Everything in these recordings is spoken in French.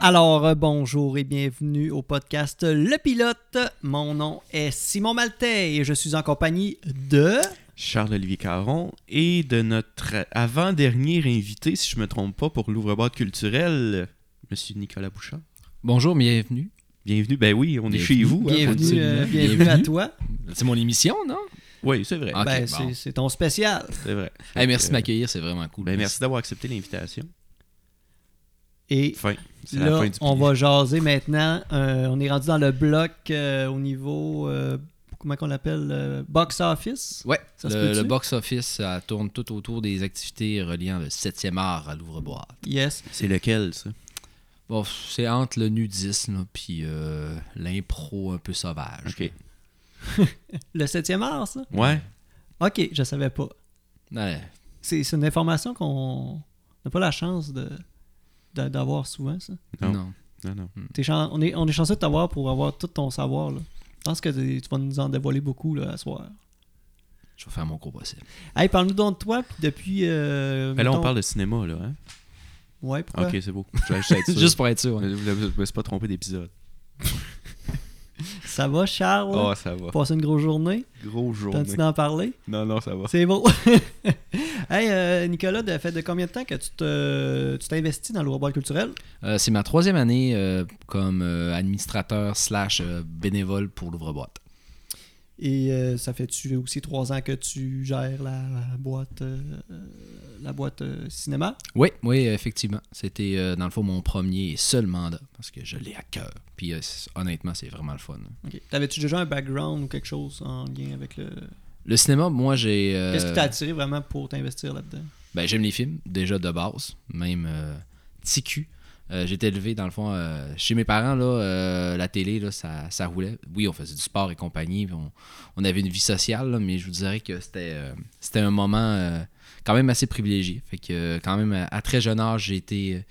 Alors, euh, bonjour et bienvenue au podcast Le Pilote. Mon nom est Simon Maltais et je suis en compagnie de... Charles-Olivier Caron et de notre avant-dernier invité, si je me trompe pas, pour l'ouvre-boîte culturel, Monsieur Nicolas Bouchard. Bonjour, bienvenue. Bienvenue, ben oui, on est Bienvenue. chez vous. hein, Bienvenue, euh, bienvenue à Bienvenue. toi. C'est mon émission, non? Oui, c'est vrai. Ok, Ben, bon. c'est- c'est ton spécial. C'est vrai. Hey, merci Euh, de m'accueillir, c'est vraiment cool. Ben, merci d'avoir accepté l'invitation. Et Fin. C'est la là, fin du on va jaser maintenant. Euh, on est rendu dans le bloc euh, au niveau... euh, comment qu'on l'appelle? euh, box office? Ouais, Ça le, le box-office, ça tourne tout autour des activités reliant le 7e art à l'ouvre-boîte. Yes. C'est lequel, ça? Bon, c'est entre le nudisme puis euh, l'impro un peu sauvage. Ok. Le 7e art, ça? Ouais. Ok, je savais pas. Ouais. C'est c'est une information qu'on n'a pas la chance de- d'avoir souvent, ça? Non. Non. Non, chan- on, est, on est chanceux de t'avoir pour avoir tout ton savoir. Là. Je pense que tu vas nous en dévoiler beaucoup là, à soir. Je vais faire mon gros possible. Hey, parle-nous donc de toi, puis depuis. Euh, Ben là, on parle de cinéma, là. Hein? Ouais, pourquoi? Ok, c'est beau. Je juste être sûr. Juste pour être sûr. ouais. Vous ne vous êtes pas trompé d'épisode. Ça va, Charles? Oh, ça va. Passer une grosse journée Gros journée. T'as-tu d'en parler? Non, non, ça va. C'est beau. hey, euh, Nicolas, ça fait de combien de temps que tu te- tu t'investis dans le robot culturel? Euh, c'est ma troisième année euh, comme euh, administrateur slash bénévole pour l'ouvre-boîte. Et euh, ça fait-tu aussi trois ans que tu gères la, la boîte, euh, la boîte euh, cinéma? Oui, oui, effectivement. C'était dans le fond mon premier et seul mandat parce que je l'ai à cœur. Puis honnêtement, c'est vraiment le fun. T'avais-tu déjà un background ou quelque chose en lien avec le. Le cinéma, moi, j'ai. euh, Qu'est-ce qui t'a attiré vraiment pour t'investir là-dedans? Ben, j'aime les films, déjà de base, même euh, cul. Euh, J'étais élevé, dans le fond, euh, chez mes parents, là, euh, la télé, là, ça, ça roulait. Oui, on faisait du sport et compagnie, on, on avait une vie sociale, là, mais je vous dirais que c'était c'était un moment quand même assez privilégié. Fait que, quand même, à, à très jeune âge, j'ai été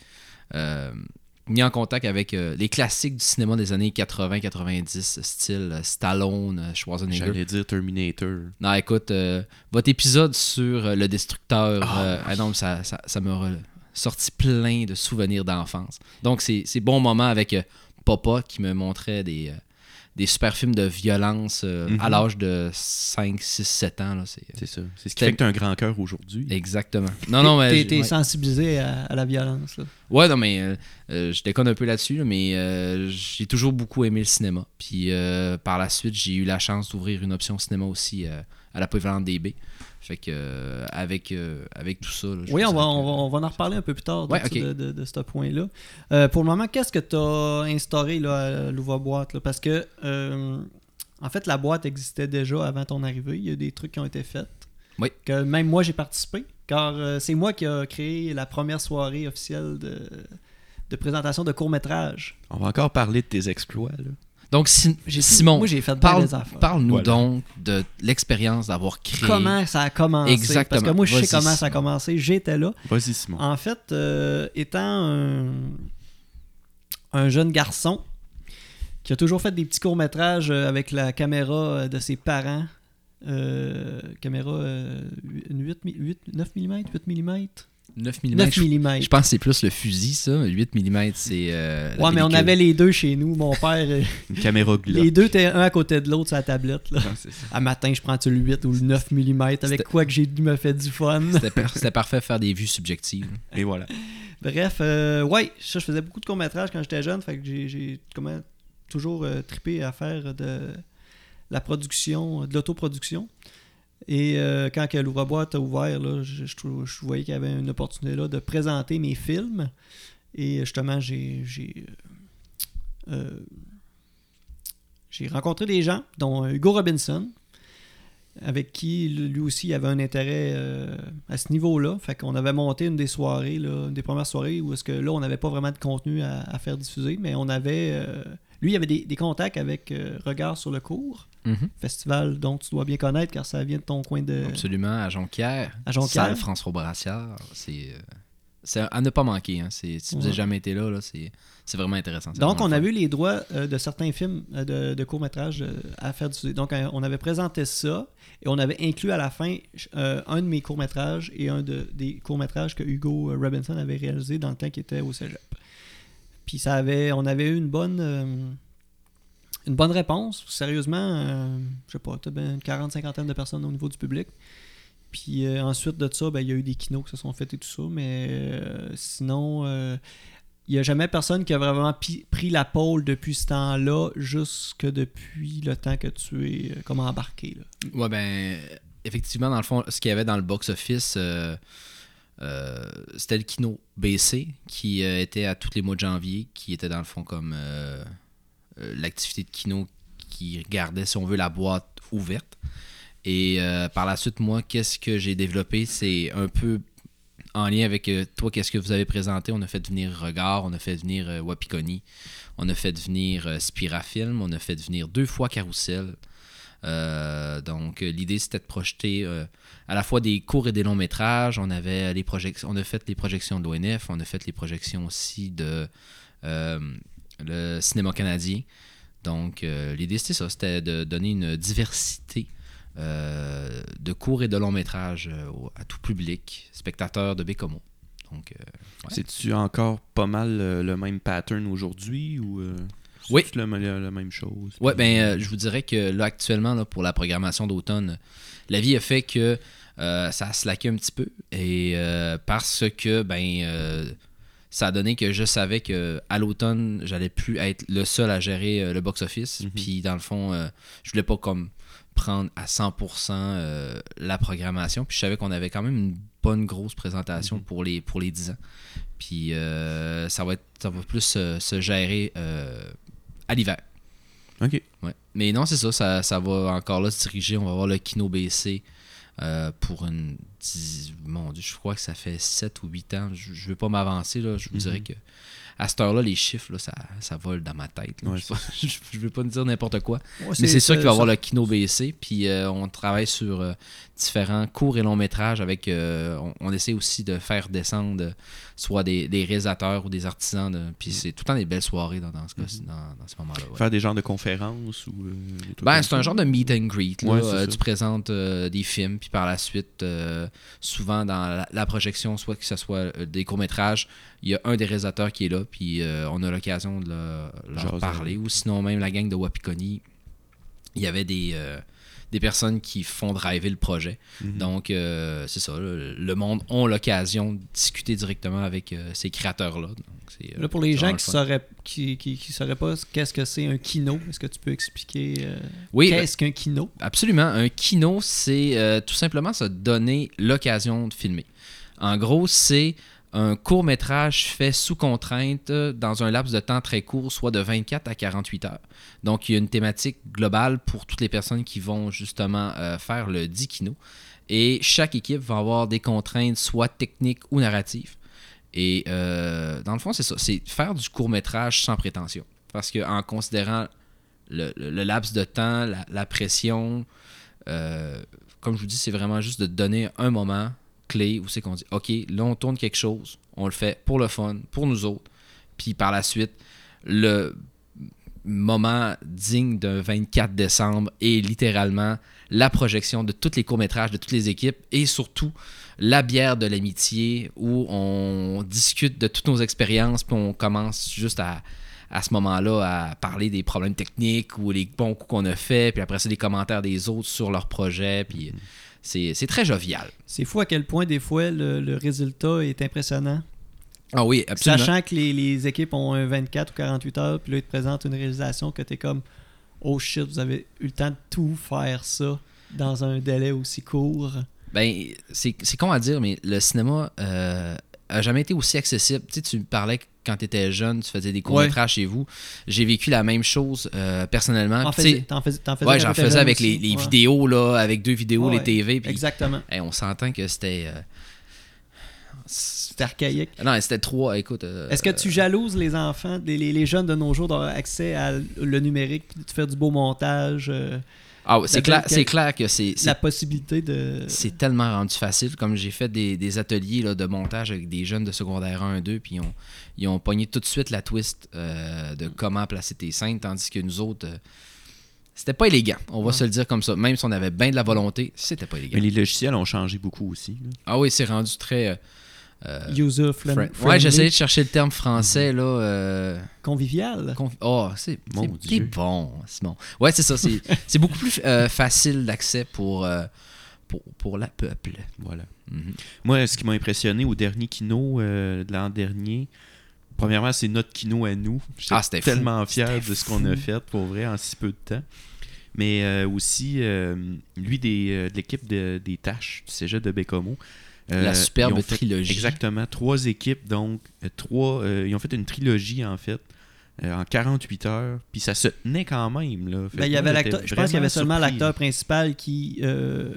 mis en contact avec euh, les classiques du cinéma des années 80-90, style euh, Stallone, euh, Schwarzenegger. J'allais dire Terminator. Non, écoute, euh, votre épisode sur le destructeur, Ah, euh, ah non, ça, ça, ça m'a sorti plein de souvenirs d'enfance. Donc, c'est c'est bon moment avec Papa qui me montrait des, des super films de violence euh, Mhm. à l'âge de 5, 6, 7 ans. là, C'est C'est ça. C'est ce qui fait que t'as un grand cœur aujourd'hui. exactement. Non, non, mais. T'es ouais. sensibilisé à, à la violence. là. Ouais, non, mais euh, euh, je déconne un peu là-dessus, là, mais euh, j'ai toujours beaucoup aimé le cinéma. Puis euh, par la suite, j'ai eu la chance d'ouvrir une option cinéma aussi euh, à la polyvalente DB. Fait que euh, avec, euh, avec tout ça. là, Oui, on va, on, va, on va en reparler un peu plus tard de, Ouais, de, de- de ce point-là. Euh, pour le moment, qu'est-ce que tu as instauré là, à l'ouvre-boîte là? Parce que, euh, en fait, la boîte existait déjà avant ton arrivée. Il y a des trucs qui ont été faits. Oui. Que même moi, j'ai participé. Car euh, c'est moi qui ai créé la première soirée officielle de, de présentation de court-métrage. On va encore parler de tes exploits. Là. Donc, Si- J'ai tout- Simon, parle- des affaires. parle-nous Voilà. donc de l'expérience d'avoir créé. Comment ça a commencé? Exactement. Parce que moi, je sais comment ça a commencé. J'étais là. Vas-y, Simon. En fait, euh, étant un, un jeune garçon qui a toujours fait des petits courts-métrages euh, avec la caméra euh, de ses parents, euh, caméra euh, 8, 8, 9 mm, 8 mm 9 mm. 9 je, mm. je pense que c'est plus le fusil, ça. 8 mm, c'est. euh, Ouais, mais on avait les deux chez nous. Mon père, euh, Une caméra Glock. les deux étaient un à côté de l'autre sur la tablette. Là. Ah. À matin, je prends-tu le 8 ou le 9 mm avec quoi que j'ai dû me faire du fun? C'était par- parfait de faire des vues subjectives. Et voilà. Bref, euh, ouais, ça, je faisais beaucoup de courts-métrages quand j'étais jeune, fait que j'ai- j'ai comment, toujours euh, trippé à faire de la production, de l'autoproduction. Et euh, quand l'ouvre-boîte a ouvert, là, je, je je voyais qu'il y avait une opportunité là, de présenter mes films. Et justement, j'ai j'ai euh, rencontré des gens, dont euh, Hugo Robinson, avec qui lui aussi avait un intérêt à ce niveau-là. Fait qu'on avait monté une des soirées, là, une des premières soirées où est-ce que là on n'avait pas vraiment de contenu à, faire diffuser, mais on avait lui il avait des, des contacts avec euh, Regard sur le cours, Mhm. festival dont tu dois bien connaître car ça vient de ton coin de Absolument, à Jonquière. à Jonquière. Salle François Brassiard. C'est. euh, C'est à ne pas manquer. Hein. Si vous Ouais. n'avez jamais été là, là c'est vraiment intéressant. Donc, vraiment on a vu les droits euh, de certains films euh, de, de courts-métrages euh, à faire diffuser. Donc, on avait présenté ça et on avait inclus à la fin un de mes courts-métrages et un de, des courts-métrages que Hugo Robinson avait réalisé dans le temps qu'il était au cégep. Puis ça avait, on avait eu une bonne, une bonne réponse. Sérieusement, euh, je sais pas, peut-être bien une quarante, cinquantaine de personnes au niveau du public. Puis euh, ensuite de ça, ben, il y a eu des kinos qui se sont faits et tout ça. Mais euh, sinon, euh, il n'y a jamais personne qui a vraiment pris la pôle depuis ce temps-là, jusque depuis le temps que tu es comme embarqué. là. Ouais, ben, effectivement, dans le fond, ce qu'il y avait dans le box-office, c'était le Kino BC qui était à tous les mois de janvier, qui était dans le fond comme euh, l'activité de Kino qui gardait, si on veut, la boîte ouverte. Et euh, par la suite, moi, qu'est-ce que j'ai développé? C'est un peu en lien avec euh, toi, qu'est-ce que vous avez présenté? On a fait venir Regard, on a fait venir euh, Wapikoni, on a fait venir euh, Spirafilm, on a fait venir deux fois Carousel. Euh, donc euh, l'idée c'était de projeter euh, à la fois des courts et des longs métrages. On avait les projections, on a fait les projections de l'ONF, on a fait les projections aussi de euh, le cinéma canadien. Donc euh, l'idée c'était ça, c'était de donner une diversité euh, de courts et de longs métrages euh, à tout public, spectateurs de Bécomo. Donc Ouais. C'est-tu encore pas mal le même pattern aujourd'hui ou Oui. c'est-tu le- la, la même chose? Ouais, ben, je vous dirais que là, actuellement, là, pour la programmation d'automne, la vie a fait que euh, ça a slacké un petit peu. Et euh, parce que, ben, euh, ça a donné que je savais que à l'automne, j'allais plus être le seul à gérer euh, le box-office. Mhm. Puis, dans le fond, euh, je voulais pas comme prendre à 100% euh, la programmation. Puis, je savais qu'on avait quand même une bonne grosse présentation Mhm. pour, les, pour les 10 ans. Puis, euh, ça, va être, ça va plus euh, se gérer à l'hiver. Ok. Ouais. Mais non, c'est ça, ça, ça va encore là se diriger. On va voir le Kino BC euh, pour une. dix- Mon Dieu, je crois que ça fait 7 ou 8 ans. Je ne veux pas m'avancer. là. Je vous Mhm. dirais que à cette heure-là, les chiffres, là, ça, ça vole dans ma tête. là. Ouais, je ne veux pas dire n'importe quoi. Ouais, Mais c'est sûr qu'il va y avoir le Kino BC. Puis euh, on travaille sur euh, différents courts et longs métrages. avec euh, on, on essaie aussi de faire descendre soit des, des réalisateurs ou des artisans. de- puis c'est tout le temps des belles soirées dans, dans ce, Mhm. dans, dans ce moment-là. ouais. Faire des genres de conférences ou Ben, c'est un genre de meet and greet. là. Tu présentes des films, puis par la suite, souvent dans la, la projection, soit que ce soit des courts-métrages, il y a un des réalisateurs qui est là, puis euh, on a l'occasion de leur, parler. Ou sinon, même la gang de Wapikoni, il y avait des, euh, des personnes qui font driver le projet. Mhm. Donc, euh, c'est ça. Le, le monde ont l'occasion de discuter directement avec euh, ces créateurs-là. Euh, Là, pour les gens qui fun. sauraient, qui, qui, qui sauraient pas qu'est-ce que c'est un kino, est-ce que tu peux expliquer Oui, qu'est-ce qu'un kino? Absolument. Un kino, c'est euh, tout simplement se donner l'occasion de filmer. En gros, c'est un court métrage fait sous contrainte dans un laps de temps très court, soit de 24 à 48 heures. Donc, il y a une thématique globale pour toutes les personnes qui vont justement euh, faire le 10 kino. Et chaque équipe va avoir des contraintes, soit techniques ou narratives. Et euh, dans le fond, c'est ça. C'est faire du court métrage sans prétention. Parce qu'en considérant le, laps de temps, la, la pression, euh, comme je vous dis, c'est vraiment juste de donner un moment clé où c'est qu'on dit OK, là, on tourne quelque chose, on le fait pour le fun, pour nous autres. Puis par la suite, le moment digne d'un 24 décembre est littéralement la projection de tous les courts-métrages de toutes les équipes et surtout la bière de l'amitié où on discute de toutes nos expériences puis on commence juste à, ce moment-là à parler des problèmes techniques ou les bons coups qu'on a fait puis après ça des commentaires des autres sur leur projet puis c'est c'est très jovial. C'est fou à quel point, des fois, le, le résultat est impressionnant. Ah oui, absolument. Sachant que les, les équipes ont un 24 ou 48 heures, puis là, ils te présentent une réalisation que tu es comme Oh shit, vous avez eu le temps de tout faire ça dans un délai aussi court. Ben, c'est con à dire, mais le cinéma euh, a jamais été aussi accessible. Tu sais, tu parlais quand tu étais jeune, tu faisais des courts-métrages chez vous. J'ai vécu la même chose euh, personnellement. En Puis, tu sais, faisais, t'en faisais, t'en faisais ouais, j'en faisais avec les, aussi. les Ouais. vidéos, là, avec deux vidéos, les TV. Exactement. hey, on s'entend que c'était. euh, C'est archaïque. non, c'était trois. Écoute. euh, Est-ce que tu jalouses les enfants, les, les- les jeunes de nos jours d'avoir accès à le numérique, de faire du beau montage, euh, Ah, c'est la clair, c'est clair que c'est. c'est- la possibilité de. C'est tellement rendu facile. Comme j'ai fait des, des ateliers là, de montage avec des jeunes de secondaire 1 2, puis ils ont, ils ont pogné tout de suite la twist euh, de comment placer tes scènes, tandis que nous autres, euh, c'était pas élégant. On va se le dire comme ça. Même si on avait bien de la volonté, c'était pas élégant. Mais les logiciels ont changé beaucoup aussi. là. Ah oui, c'est rendu très. euh, euh, User friendly, Ouais, j'essayais de chercher le terme français, là. euh, convivial. Oh, c'est bon, c'est bon. Ouais, c'est ça. C'est beaucoup plus euh, facile d'accès pour, euh, pour, pour la peuple. Voilà. Mhm. Moi, ce qui m'a impressionné au dernier kino euh, de l'an dernier, premièrement, c'est notre kino à nous. J'étais Ah, fou. tellement fier de ce qu'on a fait, pour vrai, en si peu de temps. Mais euh, aussi, euh, lui, des, euh, de l'équipe de- des tâches du cégep de Bécomo. Euh, La superbe fait- trilogie. Exactement. Trois équipes, donc. euh, trois, euh, ils ont fait une trilogie, en fait, euh, en 48 heures. Puis ça se tenait quand même. Là. Fait Ben, il y avait l'acteur, je pense qu'il y avait seulement l'acteur principal qui, euh,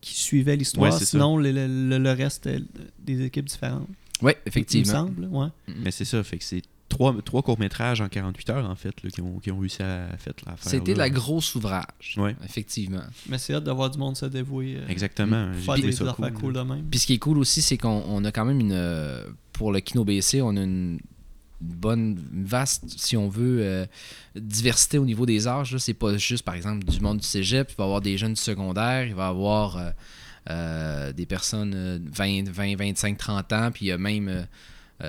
qui suivait l'histoire. Ouais. Sinon, le, le- le reste des équipes différentes. Il me effectivement. semble. Ouais. Mais c'est ça, fait que c'est trois, trois courts-métrages en 48 heures, en fait, là, qui, ont, qui ont réussi à faire la faire. C'était de la grosse ouvrage. Ouais. Effectivement. Mais c'est hâte de voir du monde se dévouer. euh, Exactement. Faire des, ça cool, cool de même. Puis ce qui est cool aussi, c'est qu'on on a quand même une. euh, pour le Kino BC, on a une bonne, vaste, si on veut, euh, diversité au niveau des âges. là. C'est pas juste, par exemple, du monde du cégep. Il va y avoir des jeunes du secondaire. Il va y avoir euh, euh, des personnes euh, 20, 20, 25, 30 ans. Puis il y a même,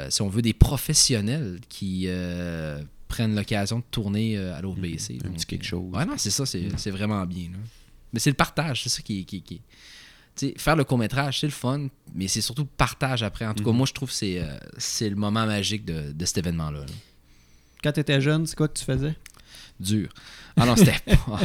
si on veut, des professionnels qui. euh, prennent l'occasion de tourner euh, à l'OBC. Un petit quelque chose. Ouais, non, c'est ça, c'est c'est vraiment bien. là. Mais c'est le partage, c'est ça qui est. Qui, qui- tu sais, faire le court-métrage, c'est le fun, mais c'est surtout le partage après. En tout cas, Mhm. moi, je trouve que c'est euh, c'est le moment magique de, de cet événement-là. là. Quand tu étais jeune, c'est quoi que tu faisais? Dur. Ah non, c'était. oh,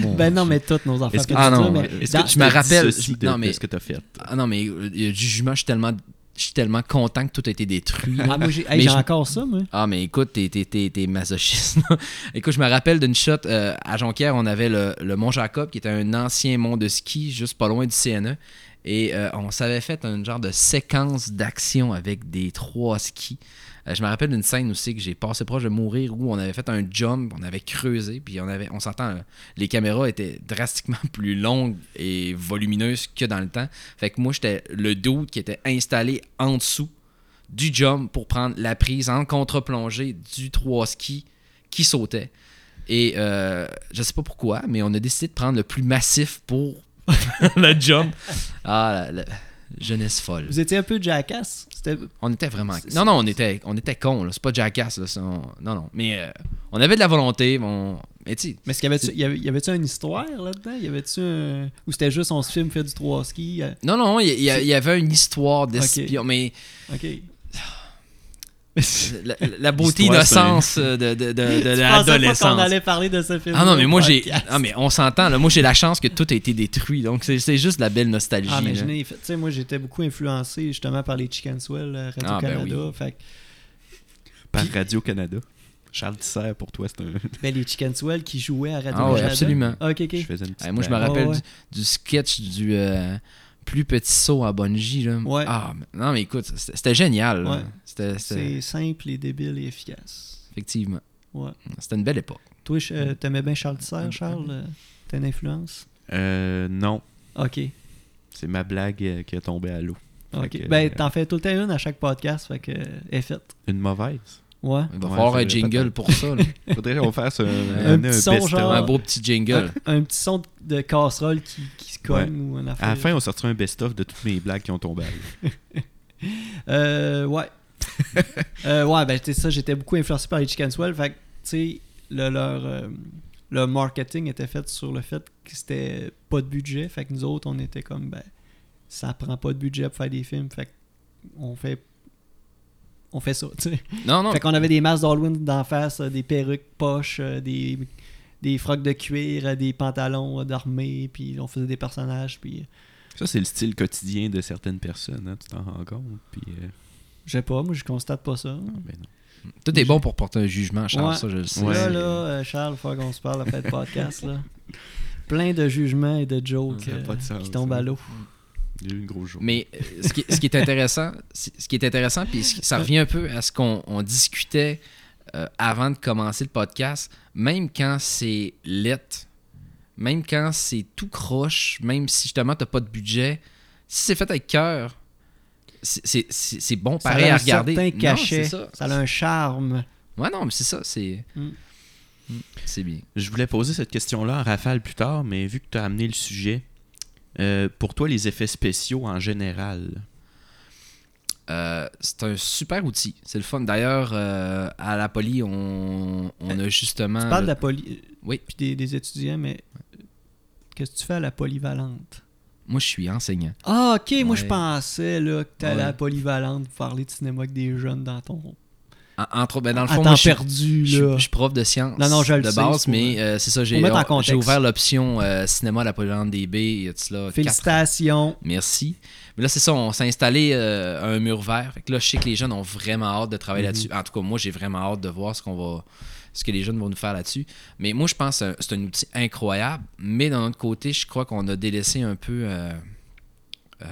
mon Ben non, mais toutes nos Est-ce que Ah non, mais dans- que tu je me te rappelle- dissocies de, non, de mais- ce que tu as fait? Ah non, mais euh, il y a du jugement, je suis tellement, je suis tellement content que tout a été détruit. Ah, moi, j'ai hey, encore ça, moi. Ah, mais écoute, t'es, t'es, t'es, t'es masochiste. écoute, je me rappelle d'une shot euh, à Jonquière, on avait le, le Mont Jacob, qui était un ancien mont de ski, juste pas loin du CNE. Et euh, on s'avait fait un genre de séquence d'action avec des trois skis. Euh, je me rappelle d'une scène aussi que j'ai passé proche de mourir où on avait fait un jump, on avait creusé, puis on avait, on s'entend, euh, les caméras étaient drastiquement plus longues et volumineuses que dans le temps. Fait que moi, j'étais le dude qui était installé en dessous du jump pour prendre la prise en contre-plongée du 3 ski qui sautait. Et euh, je sais pas pourquoi, mais on a décidé de prendre le plus massif pour le jump. Ah, la, la jeunesse folle. Vous étiez un peu jackass. C'était On était vraiment. Non, non, on était, on était cons. là. C'est pas jackass. Là. on- Non, non. Mais euh, on avait de la volonté. On... Mais Mais est-ce qu'il y avait-tu y avait, y avait-tu une histoire là-dedans? Y avait-tu un... Ou c'était juste on se filme fait du 3 ski? euh, non, non, il y, avait une histoire d'espion. Mais Ok. La, la beauté innocence euh, de, de, de, de l'adolescence. qu'on allait parler de ce film. Ah non, mais moi j'ai. Ah, mais on s'entend, là. Moi j'ai la chance que tout a été détruit. Donc c'est c'est juste de la belle nostalgie. Ah, mais tu sais, moi j'étais beaucoup influencé justement par les Chicken Swell euh, Ah, ben Radio-Canada. oui. Fait Par Puis- Radio-Canada. Charles Tisser, pour toi, c'est un. ben, les Chicken Swell qui jouaient à Ah Radio-Canada. ouais, absolument. Ok, ok. Je faisais une petite Ouais, moi je me rappelle ouais. Du, du sketch du euh, plus petit saut à bungee. Là. Ouais. Ah, mais- non, mais écoute, c'était génial. là. Ouais. C'est simple et débile et efficace. Effectivement. Ouais. C'était une belle époque. Toi, euh, t'aimais bien Charles Tisser, Charles? Euh, T'as une influence? Euh, non, Ok. c'est ma blague euh, qui est tombée à l'eau. Ok. Que, ben, euh, t'en fais tout le temps une à chaque podcast, fait que, est faite. Une mauvaise. Ouais. Il va Ouais, falloir un jingle pour ça. là. Faudrait qu'on fasse un, Un un, petit son, best-of. genre. un beau petit jingle. Un, un petit son de casserole qui, qui se cogne ou un affaire. À la fin, on sortira un best-of de toutes mes blagues qui ont tombé à l'eau. Euh, ouais. Euh, ouais, ben, tu sais, ça, j'étais beaucoup influencé par les Chicken Swell. Fait que, tu sais, le- leur, euh, leur marketing était fait sur le fait que c'était pas de budget. Fait que nous autres, on était comme, ben, ça prend pas de budget pour faire des films. Fait qu'on fait. On fait ça, tu sais. Non, non. Fait qu'on avait des masques d'Halloween d'en face, euh, des perruques poches, euh, des, des frocs de cuir, euh, des pantalons d'armée, puis on faisait des personnages, puis Ça, c'est le style quotidien de certaines personnes, hein, tu t'en rends compte. Puis, euh, je sais pas, moi je constate pas ça. ah, ben non. Tout est bon pour porter un jugement, Charles. Ouais. Ça, je le sais. Ouais. Là, là, euh, Charles, faut qu'on se parle après le podcast, là. Plein de jugements et de jokes euh, qui tombent ça. à l'eau. J'ai eu une grosse journée. Mais euh, ce qui, ce qui est intéressant, ce qui est intéressant, puis ça revient un peu à ce qu'on on discutait euh, avant de commencer le podcast, même quand c'est let, même quand c'est tout croche, même si justement t'as pas de budget, si c'est fait avec cœur, c'est- bon Ça pareil a un à regarder. certain cachet, ça. a un charme. Ouais, non, mais c'est ça, c'est. Mm. Mm, C'est bien. Je voulais poser cette question-là en rafale plus tard, mais vu que tu as amené le sujet, euh, pour toi, les effets spéciaux en général, Euh, c'est un super outil. C'est le fun. D'ailleurs, euh, à la poly, on, on a justement. Tu parles de la poly... Oui. Puis des, des étudiants, mais qu'est-ce que tu fais à la polyvalente? Moi, je suis enseignant. Ah, ok, moi je pensais là, que tu allais à la polyvalente pour parler de cinéma avec des jeunes dans ton. En- entre ben, dans le à fond, moi, je suis- perdu, Je, là. je suis prof de sciences Non, non, je de sais, base, mais euh, c'est ça, j'ai en j'ai ouvert l'option euh, cinéma à la Polyvalente DB quatre Félicitations. Merci. Mais là, c'est ça, on s'est installé euh, un mur vert. Fait que là, je sais que les jeunes ont vraiment hâte de travailler Mhm. là-dessus. En tout cas, moi, j'ai vraiment hâte de voir ce qu'on va ce que les jeunes vont nous faire là-dessus. Mais moi, je pense que c'est un outil incroyable. Mais d'un autre côté, je crois qu'on a délaissé un peu euh, euh,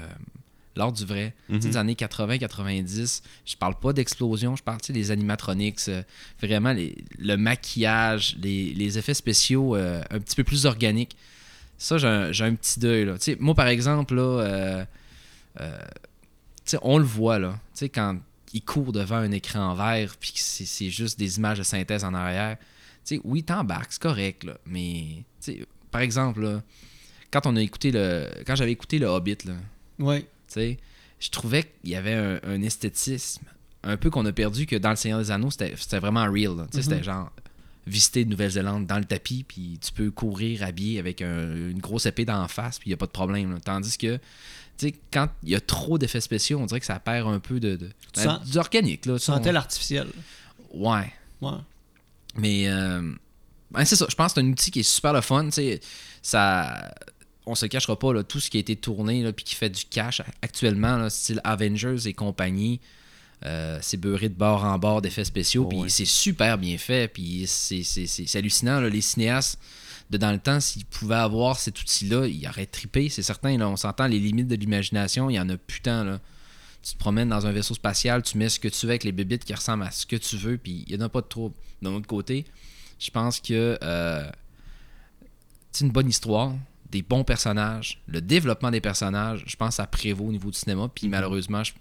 l'art du vrai. Tu sais, Mhm. des années 80-90, je parle pas d'explosion, je parle tu sais, des animatronics, euh, vraiment les- le maquillage, les, les effets spéciaux euh, un petit peu plus organiques. Ça, j'ai un, petit deuil. Là. Tu sais, moi, par exemple, là, euh, on le voit, là, quand il court devant un écran vert, puis que c'est juste des images de synthèse en arrière. Oui, t'embarques, c'est correct, là, mais, par exemple, là, quand on a écouté le, quand j'avais écouté le Hobbit, là, Ouais. Je trouvais qu'il y avait un, un esthétisme un peu qu'on a perdu, que dans Le Seigneur des Anneaux, c'était vraiment real. C'était genre visiter de Nouvelle-Zélande dans le tapis, puis tu peux courir habillé avec un- une grosse épée d'en face, puis il n'y a pas de problème. là. Tandis que, tu sais, quand il y a trop d'effets spéciaux, on dirait que ça perd un peu de, de Tu ben, sens- organique. Là, Tu sentais l'artificiel. Ouais. Ouais. Mais euh, ben, c'est ça, je pense que c'est un outil qui est super le fun. Ça, on se cachera pas, là, tout ce qui a été tourné et qui fait du cash actuellement, là, style Avengers et compagnie, euh, c'est beurré de bord en bord d'effets spéciaux. Oh, puis ouais. c'est super bien fait. Puis c'est, c'est, c'est- c'est hallucinant. là, les cinéastes de dans le temps, s'ils pouvaient avoir cet outil-là, ils auraient trippé, c'est certain. Là, on s'entend les limites de l'imagination, il y en a putain. Là. Tu te promènes dans un vaisseau spatial, tu mets ce que tu veux avec les bébites qui ressemblent à ce que tu veux, puis il n'y en a pas de trouble. D'un autre côté, je pense que euh, c'est une bonne histoire, des bons personnages, le développement des personnages, je pense que ça prévaut au niveau du cinéma. Puis Mhm. malheureusement, je-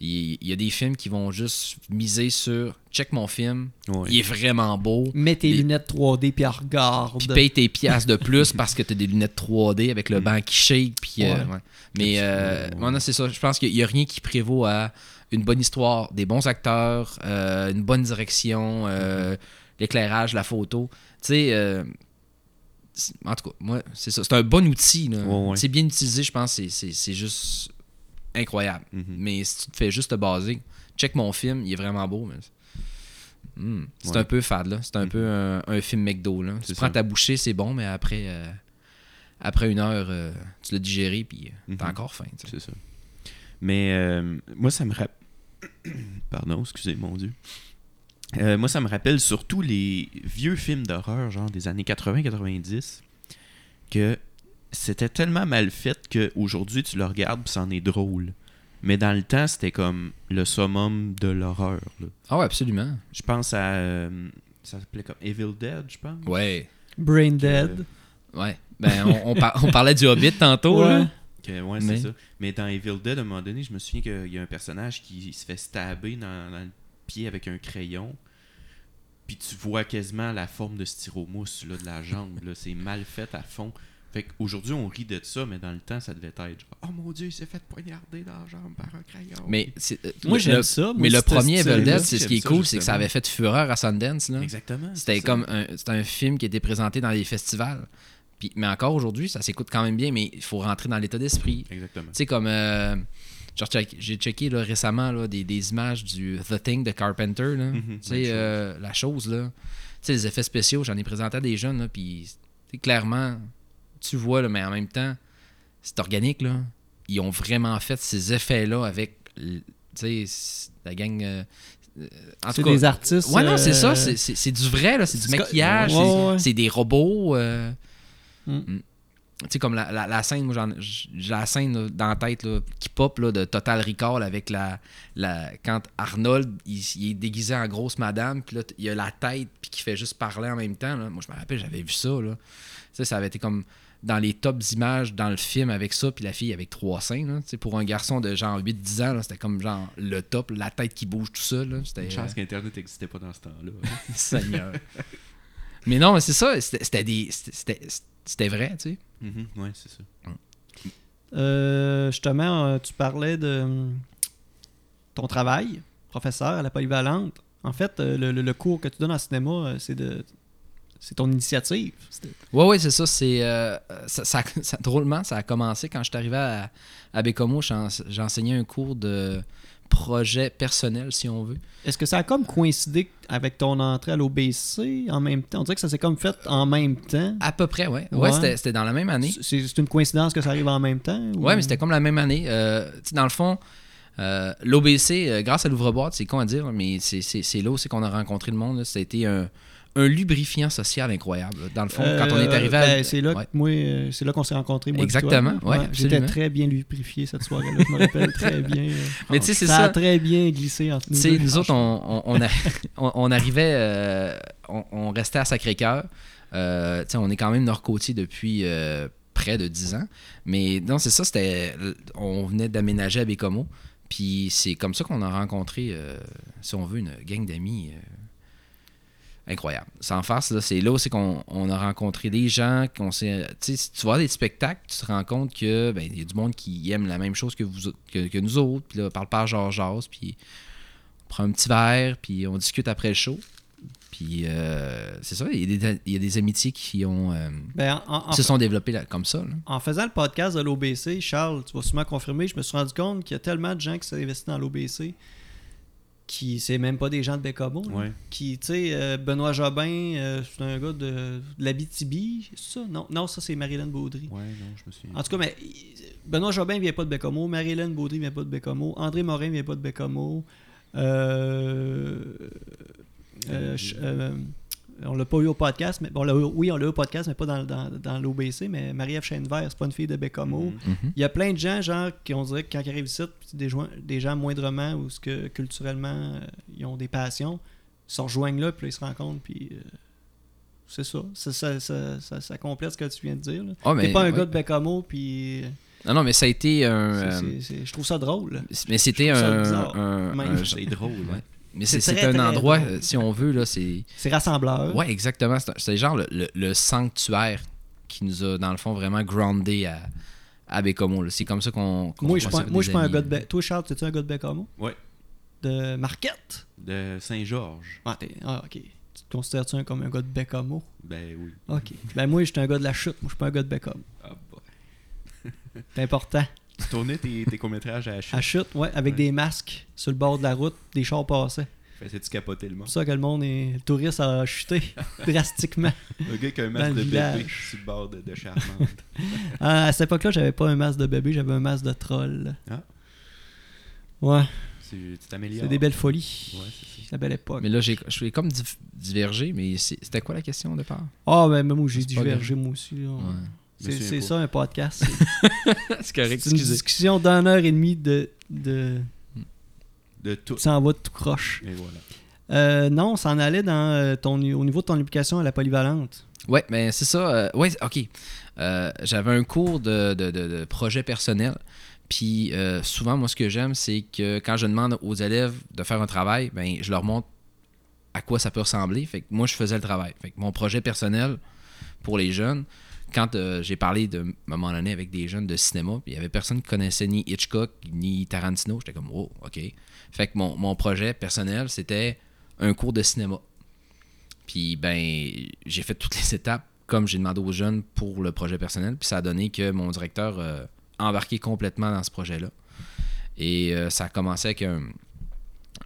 il il y, a des films qui vont juste miser sur check mon film, il est vraiment beau. Mets tes Les- lunettes 3D puis regarde. Puis paye tes piastres de plus parce que t'as des lunettes 3D avec le Mm. banc qui shake. Puis, euh, Ouais. Mais euh, Ouais. non, c'est ça. Je pense qu'il n'y a rien qui prévaut à une bonne histoire, des bons acteurs, euh, une bonne direction, euh, l'éclairage, la photo. Tu sais, euh, c'est- en tout cas, moi, c'est ça. C'est un bon outil. là. Ouais, ouais. C'est bien utilisé, je pense. c'est- C'est c'est juste incroyable. Mhm. Mais si tu te fais juste te baser, check mon film, il est vraiment beau. mais- Hmm, C'est Ouais. un peu fade, là. C'est un Mhm. peu un, un film McDo, là. Tu prends ça. ta bouchée, c'est bon, mais après, euh, après une heure, euh, tu l'as digéré, puis euh, t'as Mhm. encore faim. C'est ça. Mais euh, moi, ça me rappelle. Pardon, excusez mon Dieu. Euh, moi, ça me rappelle surtout les vieux films d'horreur, genre des années 80-90, que c'était tellement mal fait qu'aujourd'hui, tu le regardes et c'en est drôle. Mais dans le temps, c'était comme le summum de l'horreur. Ah ouais, absolument. Je pense à. euh, ça s'appelait comme Evil Dead, je pense. Ouais. Brain Dead. Ouais. Ben, on, on par- on parlait du Hobbit tantôt, Ouais. là. Que- ouais, Mais- c'est ça. Mais dans Evil Dead, à un moment donné, je me souviens qu'il y a un personnage qui se fait stabber dans, dans le pied avec un crayon. Puis tu vois quasiment la forme de styromousse là, de la jambe. là. C'est mal fait à fond. Fait qu'aujourd'hui, on rit de ça, mais dans le temps, ça devait être genre Oh mon dieu, il s'est fait poignarder dans la jambe par un crayon. Mais, c'est- euh, Moi, le- j'aime le- ça. moi, mais le premier. Evil Dead, c'est ce qui est ça, cool, c'est que ça avait fait fureur à Sundance, là. Exactement. C'était comme un, c'était un film qui était présenté dans les festivals. Puis, mais encore aujourd'hui, ça s'écoute quand même bien, mais il faut rentrer dans l'état d'esprit. Exactement. Tu sais, comme. euh, j'ai checké là, récemment là, des, des images du The Thing de Carpenter. Là. Mhm, tu sais, euh, la chose, là. Tu sais, les effets spéciaux, j'en ai présenté à des jeunes, là, puis tu sais, clairement, tu vois, là, mais en même temps, c'est organique, là. Ils ont vraiment fait ces effets-là avec, tu sais, la gang. euh, euh, en C'est tout cas, des artistes. Ouais, non, c'est euh, ça. C'est, c'est- c'est du vrai, là. C'est du maquillage. Ouais, c'est, ouais. c'est des robots. euh. Mm. Mm. Tu sais, comme la, la, la scène, moi, j'ai la scène dans la tête là, qui pop là, de Total Recall avec la. la quand Arnold, il, il est déguisé en grosse madame, puis là, il a la tête, puis qui fait juste parler en même temps. là. Moi, je me rappelle, j'avais vu ça, là. Sais, ça avait été comme dans les tops images dans le film avec ça, puis la fille avec trois seins. Là. Tu sais, Pour un garçon de genre 8-10 ans, c'était comme genre le top, la tête qui bouge tout seul. Là. Une chance euh, qu'Internet n'existait pas dans ce temps-là. Seigneur. mais non, mais c'est ça. C'était, des, c'était vrai, tu sais. Ouais, c'est ça. Euh, justement, euh, tu parlais de. ton travail, professeur à la polyvalente, en fait, euh, le, le- le cours que tu donnes en cinéma, euh, c'est de c'est ton initiative. C'était- Ouais, ouais, c'est ça. C'est euh, ça, ça- ça- drôlement, ça a commencé quand je suis arrivé à, à Bécomo. j'en- J'enseignais un cours de projet personnel, si on veut. Est-ce que ça a comme coïncidé avec ton entrée à l'OBC en même temps? On dirait que ça s'est comme fait en même temps. À peu près, ouais. Ouais, Ouais. c'était- dans la même année. C'est c'est une coïncidence que ça arrive en même temps? ou- Ouais, mais c'était comme la même année. Euh, dans le fond, euh, l'OBC, euh, grâce à l'ouvre-boîte, c'est con à dire, mais c'est- c'est c'est là aussi qu'on a rencontré le monde. là. Ça a été un, un lubrifiant social incroyable. là. Dans le fond, quand on est Euh, arrivé à. ben, c'est là, Ouais. que moi, euh, c'est là qu'on s'est rencontrés. Moi, Exactement, ouais, J'étais très bien lubrifié cette soirée-là. Je me rappelle très bien. Mais tu sais, c'est ça. ça. a très bien glissé entre nous. Deux, nous autres, on, on, on a- on- on arrivait, euh, on, on restait à Sacré-Cœur. Euh, on est quand même nord-côtier depuis près de 10 ans. Mais non, c'est ça, c'était. On venait d'aménager à Bécomo. Puis c'est comme ça qu'on a rencontré, si on veut, une gang d'amis incroyable. Sans farce, c'est là aussi qu'on on a rencontré des gens, qu'on s'est. Tu si tu vois des spectacles, tu te rends compte que ben, il y a du monde qui aime la même chose que, vous, que, que nous autres. Puis là, parle pas Georges Jazz, puis on prend un petit verre, puis on discute après le show. Puis euh, c'est ça, il y, a des, il y a des amitiés qui ont euh, Ben, en- en- qui se sont développées là, comme ça. là. En faisant le podcast de l'OBC, Charles, tu vas sûrement confirmer, je me suis rendu compte qu'il y a tellement de gens qui s'investissent dans l'OBC qui c'est même pas des gens de Bécamo. Ouais. Qui, tu sais, euh, Benoît Jobin, euh, c'est un gars de, de l'Abitibi, c'est ça? Non, non ça c'est Marilyn Baudry. Ouais, non, je me. En tout cas, mais, Benoît Jobin vient pas de Bécamo, Marilyn Baudry vient pas de Bécamo, André Morin vient pas de Bécamo. Euh, euh, on l'a pas eu au podcast, mais bon, on l'a eu- oui, on l'a eu au podcast, mais pas dans, dans, dans l'OBC, mais Marie-Ève Chaînevert, c'est pas une fille de Bécamo. Mhm. Mhm. Il y a plein de gens, genre, qui on dirait que quand ils arrivent ici, des, des gens moindrement ou ce que culturellement euh, ils ont des passions, ils se rejoignent là, puis là, ils se rencontrent, puis euh, c'est ça. Ça, ça, ça, ça- ça complète ce que tu viens de dire. mais, T'es pas un ouais. gars de Bécamo, puis euh, Non, non, mais ça a été un. euh, je trouve ça drôle. mais c'était un, C'est drôle. Ouais. Mais C'est un très endroit, drôle. euh, si on veut, là, c'est. C'est rassembleur. Ouais, exactement. C'est genre le, le- le sanctuaire qui nous a, dans le fond, vraiment groundé à, à Bécomo. C'est comme ça qu'on. qu'on Moi, je suis pas, conserve moi, des je suis pas un gars de Bé- Toi, Charles, t'es-tu un gars de Bécamo Ouais. De Marquette? De Saint-Georges. Ah, ah, ok. Tu te considères-tu comme un gars de Bécamo Ben oui. Ok. ben, moi, je suis un gars de la chute. Moi, je suis pas un gars de Bécamo. Ah, bah. C'est important. Tu tournais tes, tes courts-métrages à la À chute. chute, ouais, avec Ouais. des masques sur le bord de la route, des chars passaient. Faisais-tu capoter le C'est monde? pour ça que le monde est. Le touriste a chuté drastiquement. Le gars avec un Dans masque de bébé sur le bord de, de Charmante. Ah, à cette époque-là, j'avais pas un masque de bébé, j'avais un masque de troll. Ah. Ouais, Tu t'améliores. c'est des belles folies. Ouais, c'est ça. La belle époque. Mais là, j'ai- je suis comme div- divergé, mais c'est- c'était quoi la question au départ? Ah, ben, même moi, j'ai C'est divergé, moi aussi. là. Ouais. C'est ça, un podcast. c'est correct, C'est une discussion d'une heure et demie de. de... De tout. Ça en va tout croche. Et voilà. Euh, non, on s'en allait dans euh, ton, au niveau de ton application à la polyvalente. Ouais, mais c'est ça. euh, ouais, ok. Euh, J'avais un cours de, de, de- de projet personnel. Puis euh, souvent, moi, ce que j'aime, c'est que quand je demande aux élèves de faire un travail, ben, je leur montre à quoi ça peut ressembler. Fait que moi, je faisais le travail. Fait que mon projet personnel pour les jeunes, quand euh, j'ai parlé de à un moment donné avec des jeunes de cinéma, il y avait personne qui connaissait ni Hitchcock ni Tarantino, j'étais comme oh, ok. Fait que mon, mon projet personnel, c'était un cours de cinéma. Puis ben, j'ai fait toutes les étapes comme j'ai demandé aux jeunes pour le projet personnel. Puis ça a donné que mon directeur euh, embarqué complètement dans ce projet-là. Et euh, ça a commencé avec un,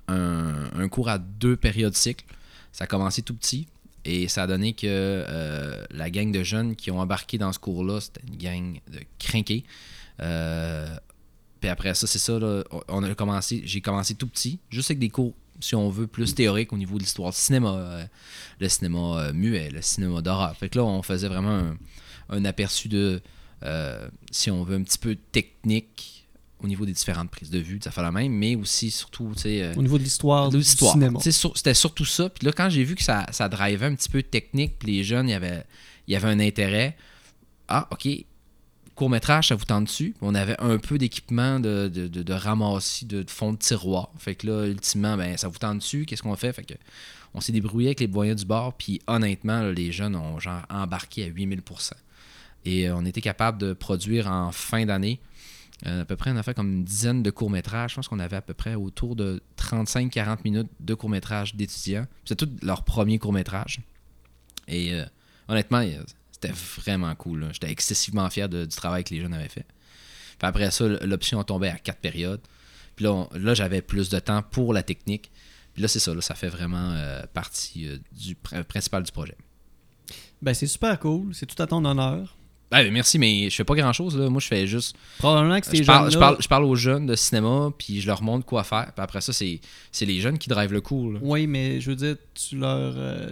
un, un cours à deux périodes cycles. Ça a commencé tout petit. Et ça a donné que euh, la gang de jeunes qui ont embarqué dans ce cours-là, c'était une gang de crinqués. Euh, puis après ça, c'est ça, on a commencé, j'ai commencé tout petit, juste avec des cours, si on veut, plus théoriques au niveau de l'histoire du cinéma, euh, le cinéma muet, le cinéma d'horreur. Fait que là, on faisait vraiment un, aperçu de, si on veut, un petit peu technique au niveau des différentes prises de vue, ça fait la même, mais aussi, surtout, tu sais, euh, Au niveau de l'histoire du cinéma. Sur- C'était surtout ça. Puis là, quand j'ai vu que ça, ça drivait un petit peu technique, puis les jeunes, il y avait, y avait un intérêt. Ah, OK, court-métrage, ça vous tente dessus? On avait un peu d'équipement de, de, de, de ramassis de, de fond de tiroir. Fait que là, ultimement, ben, ça vous tente dessus? Qu'est-ce qu'on fait? Fait que on s'est débrouillé avec les moyens du bord. Puis honnêtement, là, les jeunes ont genre embarqué à 8000% Et euh, on était capable de produire en fin d'année à peu près, on a fait comme une dizaine de courts-métrages. Je pense qu'on avait à peu près autour de 35-40 minutes de courts-métrages d'étudiants. C'est tout leur premier court-métrage. Et euh, honnêtement, euh, c'était vraiment cool. J'étais excessivement fier du travail que les jeunes avaient fait. Après ça, l'option tombait à quatre périodes. Puis là, là, j'avais plus de temps pour la technique. Puis là, c'est ça. Ça fait vraiment euh, partie euh, du pr- principal du projet. Ben, c'est super cool. C'est tout à ton honneur. Ben, merci, mais je fais pas grand-chose. là. Moi, je fais juste Probablement que ces je parle, je, parle, je parle aux jeunes de cinéma, puis je leur montre quoi faire. Puis après ça, c'est c'est les jeunes qui drivent le coup. là. Oui, mais je veux dire, tu leur, euh,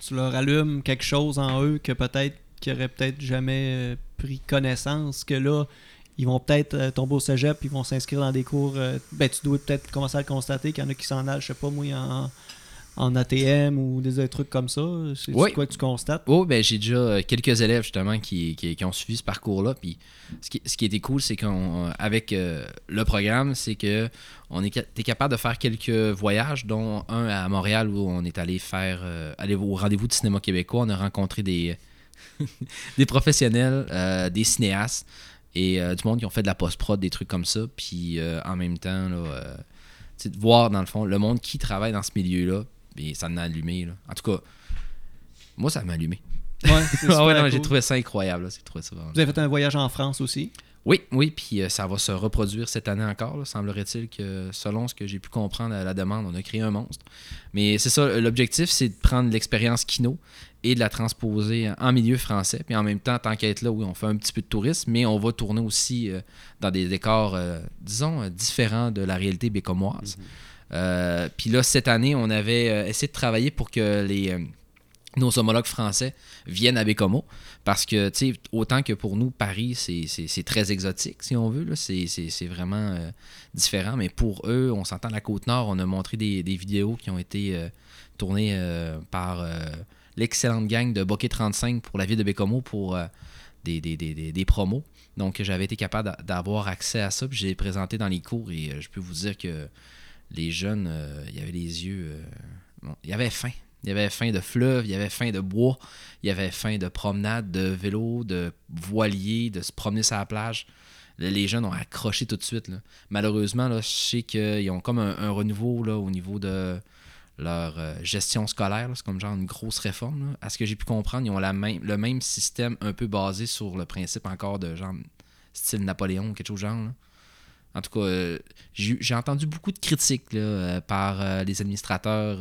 tu leur allumes quelque chose en eux que peut-être qu'ils auraient peut-être jamais euh, pris connaissance, que là, ils vont peut-être euh, tomber au cégep, ils vont s'inscrire dans des cours. ben, tu dois peut-être commencer à le constater qu'il y en a qui s'en allent, je sais pas moi, en, en ATM ou des trucs comme ça? C'est Oui. quoi que tu constates? Oh, ben j'ai déjà euh, quelques élèves justement qui, qui, qui ont suivi ce parcours-là. Puis ce qui, ce qui était cool, c'est qu'avec le programme, c'est que on est, t'es capable de faire quelques voyages, dont un à Montréal où on est allé faire euh, aller au rendez-vous du cinéma québécois. On a rencontré des, des professionnels, euh, des cinéastes et euh, du monde qui ont fait de la post-prod, des trucs comme ça. Puis euh, en même temps, là, euh, de voir dans le fond le monde qui travaille dans ce milieu-là, et ça m'a allumé. Là. En tout cas, moi, ça m'a allumé. Ouais, c'est Ah ouais, j'ai trouvé ça incroyable. trouvé ça Vous avez fait un voyage en France aussi? Oui, oui, puis euh, ça va se reproduire cette année encore. Semblerait-il que, selon ce que j'ai pu comprendre à la demande, on a créé un monstre. Mais c'est ça, l'objectif, c'est de prendre l'expérience kino et de la transposer en milieu français. Puis en même temps, tant qu'à être là, oui, on fait un petit peu de tourisme, mais on va tourner aussi euh, dans des décors, euh, disons, différents de la réalité bécomoise. Euh, puis là, cette année, on avait euh, essayé de travailler pour que les, euh, nos homologues français viennent à Bécomo. Parce que, tu sais, autant que pour nous, Paris, c'est- très exotique, si on veut. C'est vraiment différent. Mais pour eux, on s'entend la Côte-Nord. On a montré des, vidéos qui ont été tournées par l'excellente gang de Bokeh 35 pour la ville de Bécomo pour des, des, promos. Donc, j'avais été capable d'a- d'avoir accès à ça. Puis, j'ai présenté dans les cours et je peux vous dire que les jeunes, euh, il y avait les yeux. euh, bon, il y avait faim. Il y avait faim de fleuve, il y avait faim de bois, il y avait faim de promenade, de vélo, de voilier, de se promener sur la plage. Les jeunes ont accroché tout de suite. Malheureusement, là, je sais qu'ils ont comme un, renouveau là, au niveau de leur euh, gestion scolaire. C'est comme genre une grosse réforme. À ce que j'ai pu comprendre, ils ont le même système un peu basé sur le principe encore de genre style Napoléon ou quelque chose genre. En tout cas, euh, j'ai entendu beaucoup de critiques là, euh, par euh, les administrateurs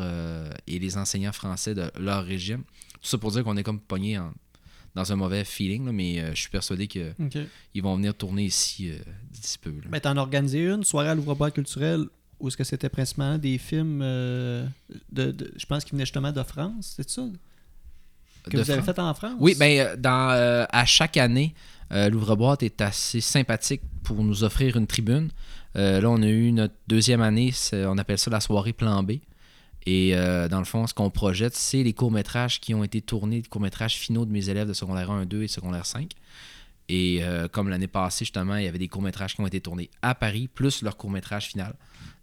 et les enseignants français de leur régime. Tout ça pour dire qu'on est comme pogné en- dans un mauvais feeling, là, mais je suis persuadé qu'ils vont venir tourner ici d'ici peu. là. Ben, t'en as organisé une soirée à l'ouvre-boîte culturel où est-ce que c'était principalement des films de, de- je pense qu'ils venaient justement de France, c'est ça? Que vous avez fait en France? Oui, ben dans, à chaque année, euh, l'ouvre-boîte est assez sympathique pour nous offrir une tribune. Euh, là, on a eu notre deuxième année, on appelle ça la soirée plan B. Et euh, dans le fond, ce qu'on projette, c'est les courts-métrages qui ont été tournés, les courts-métrages finaux de mes élèves de secondaire 1, 2 et secondaire 5. Et euh, comme l'année passée, justement, il y avait des courts-métrages qui ont été tournés à Paris, plus leur court-métrage final.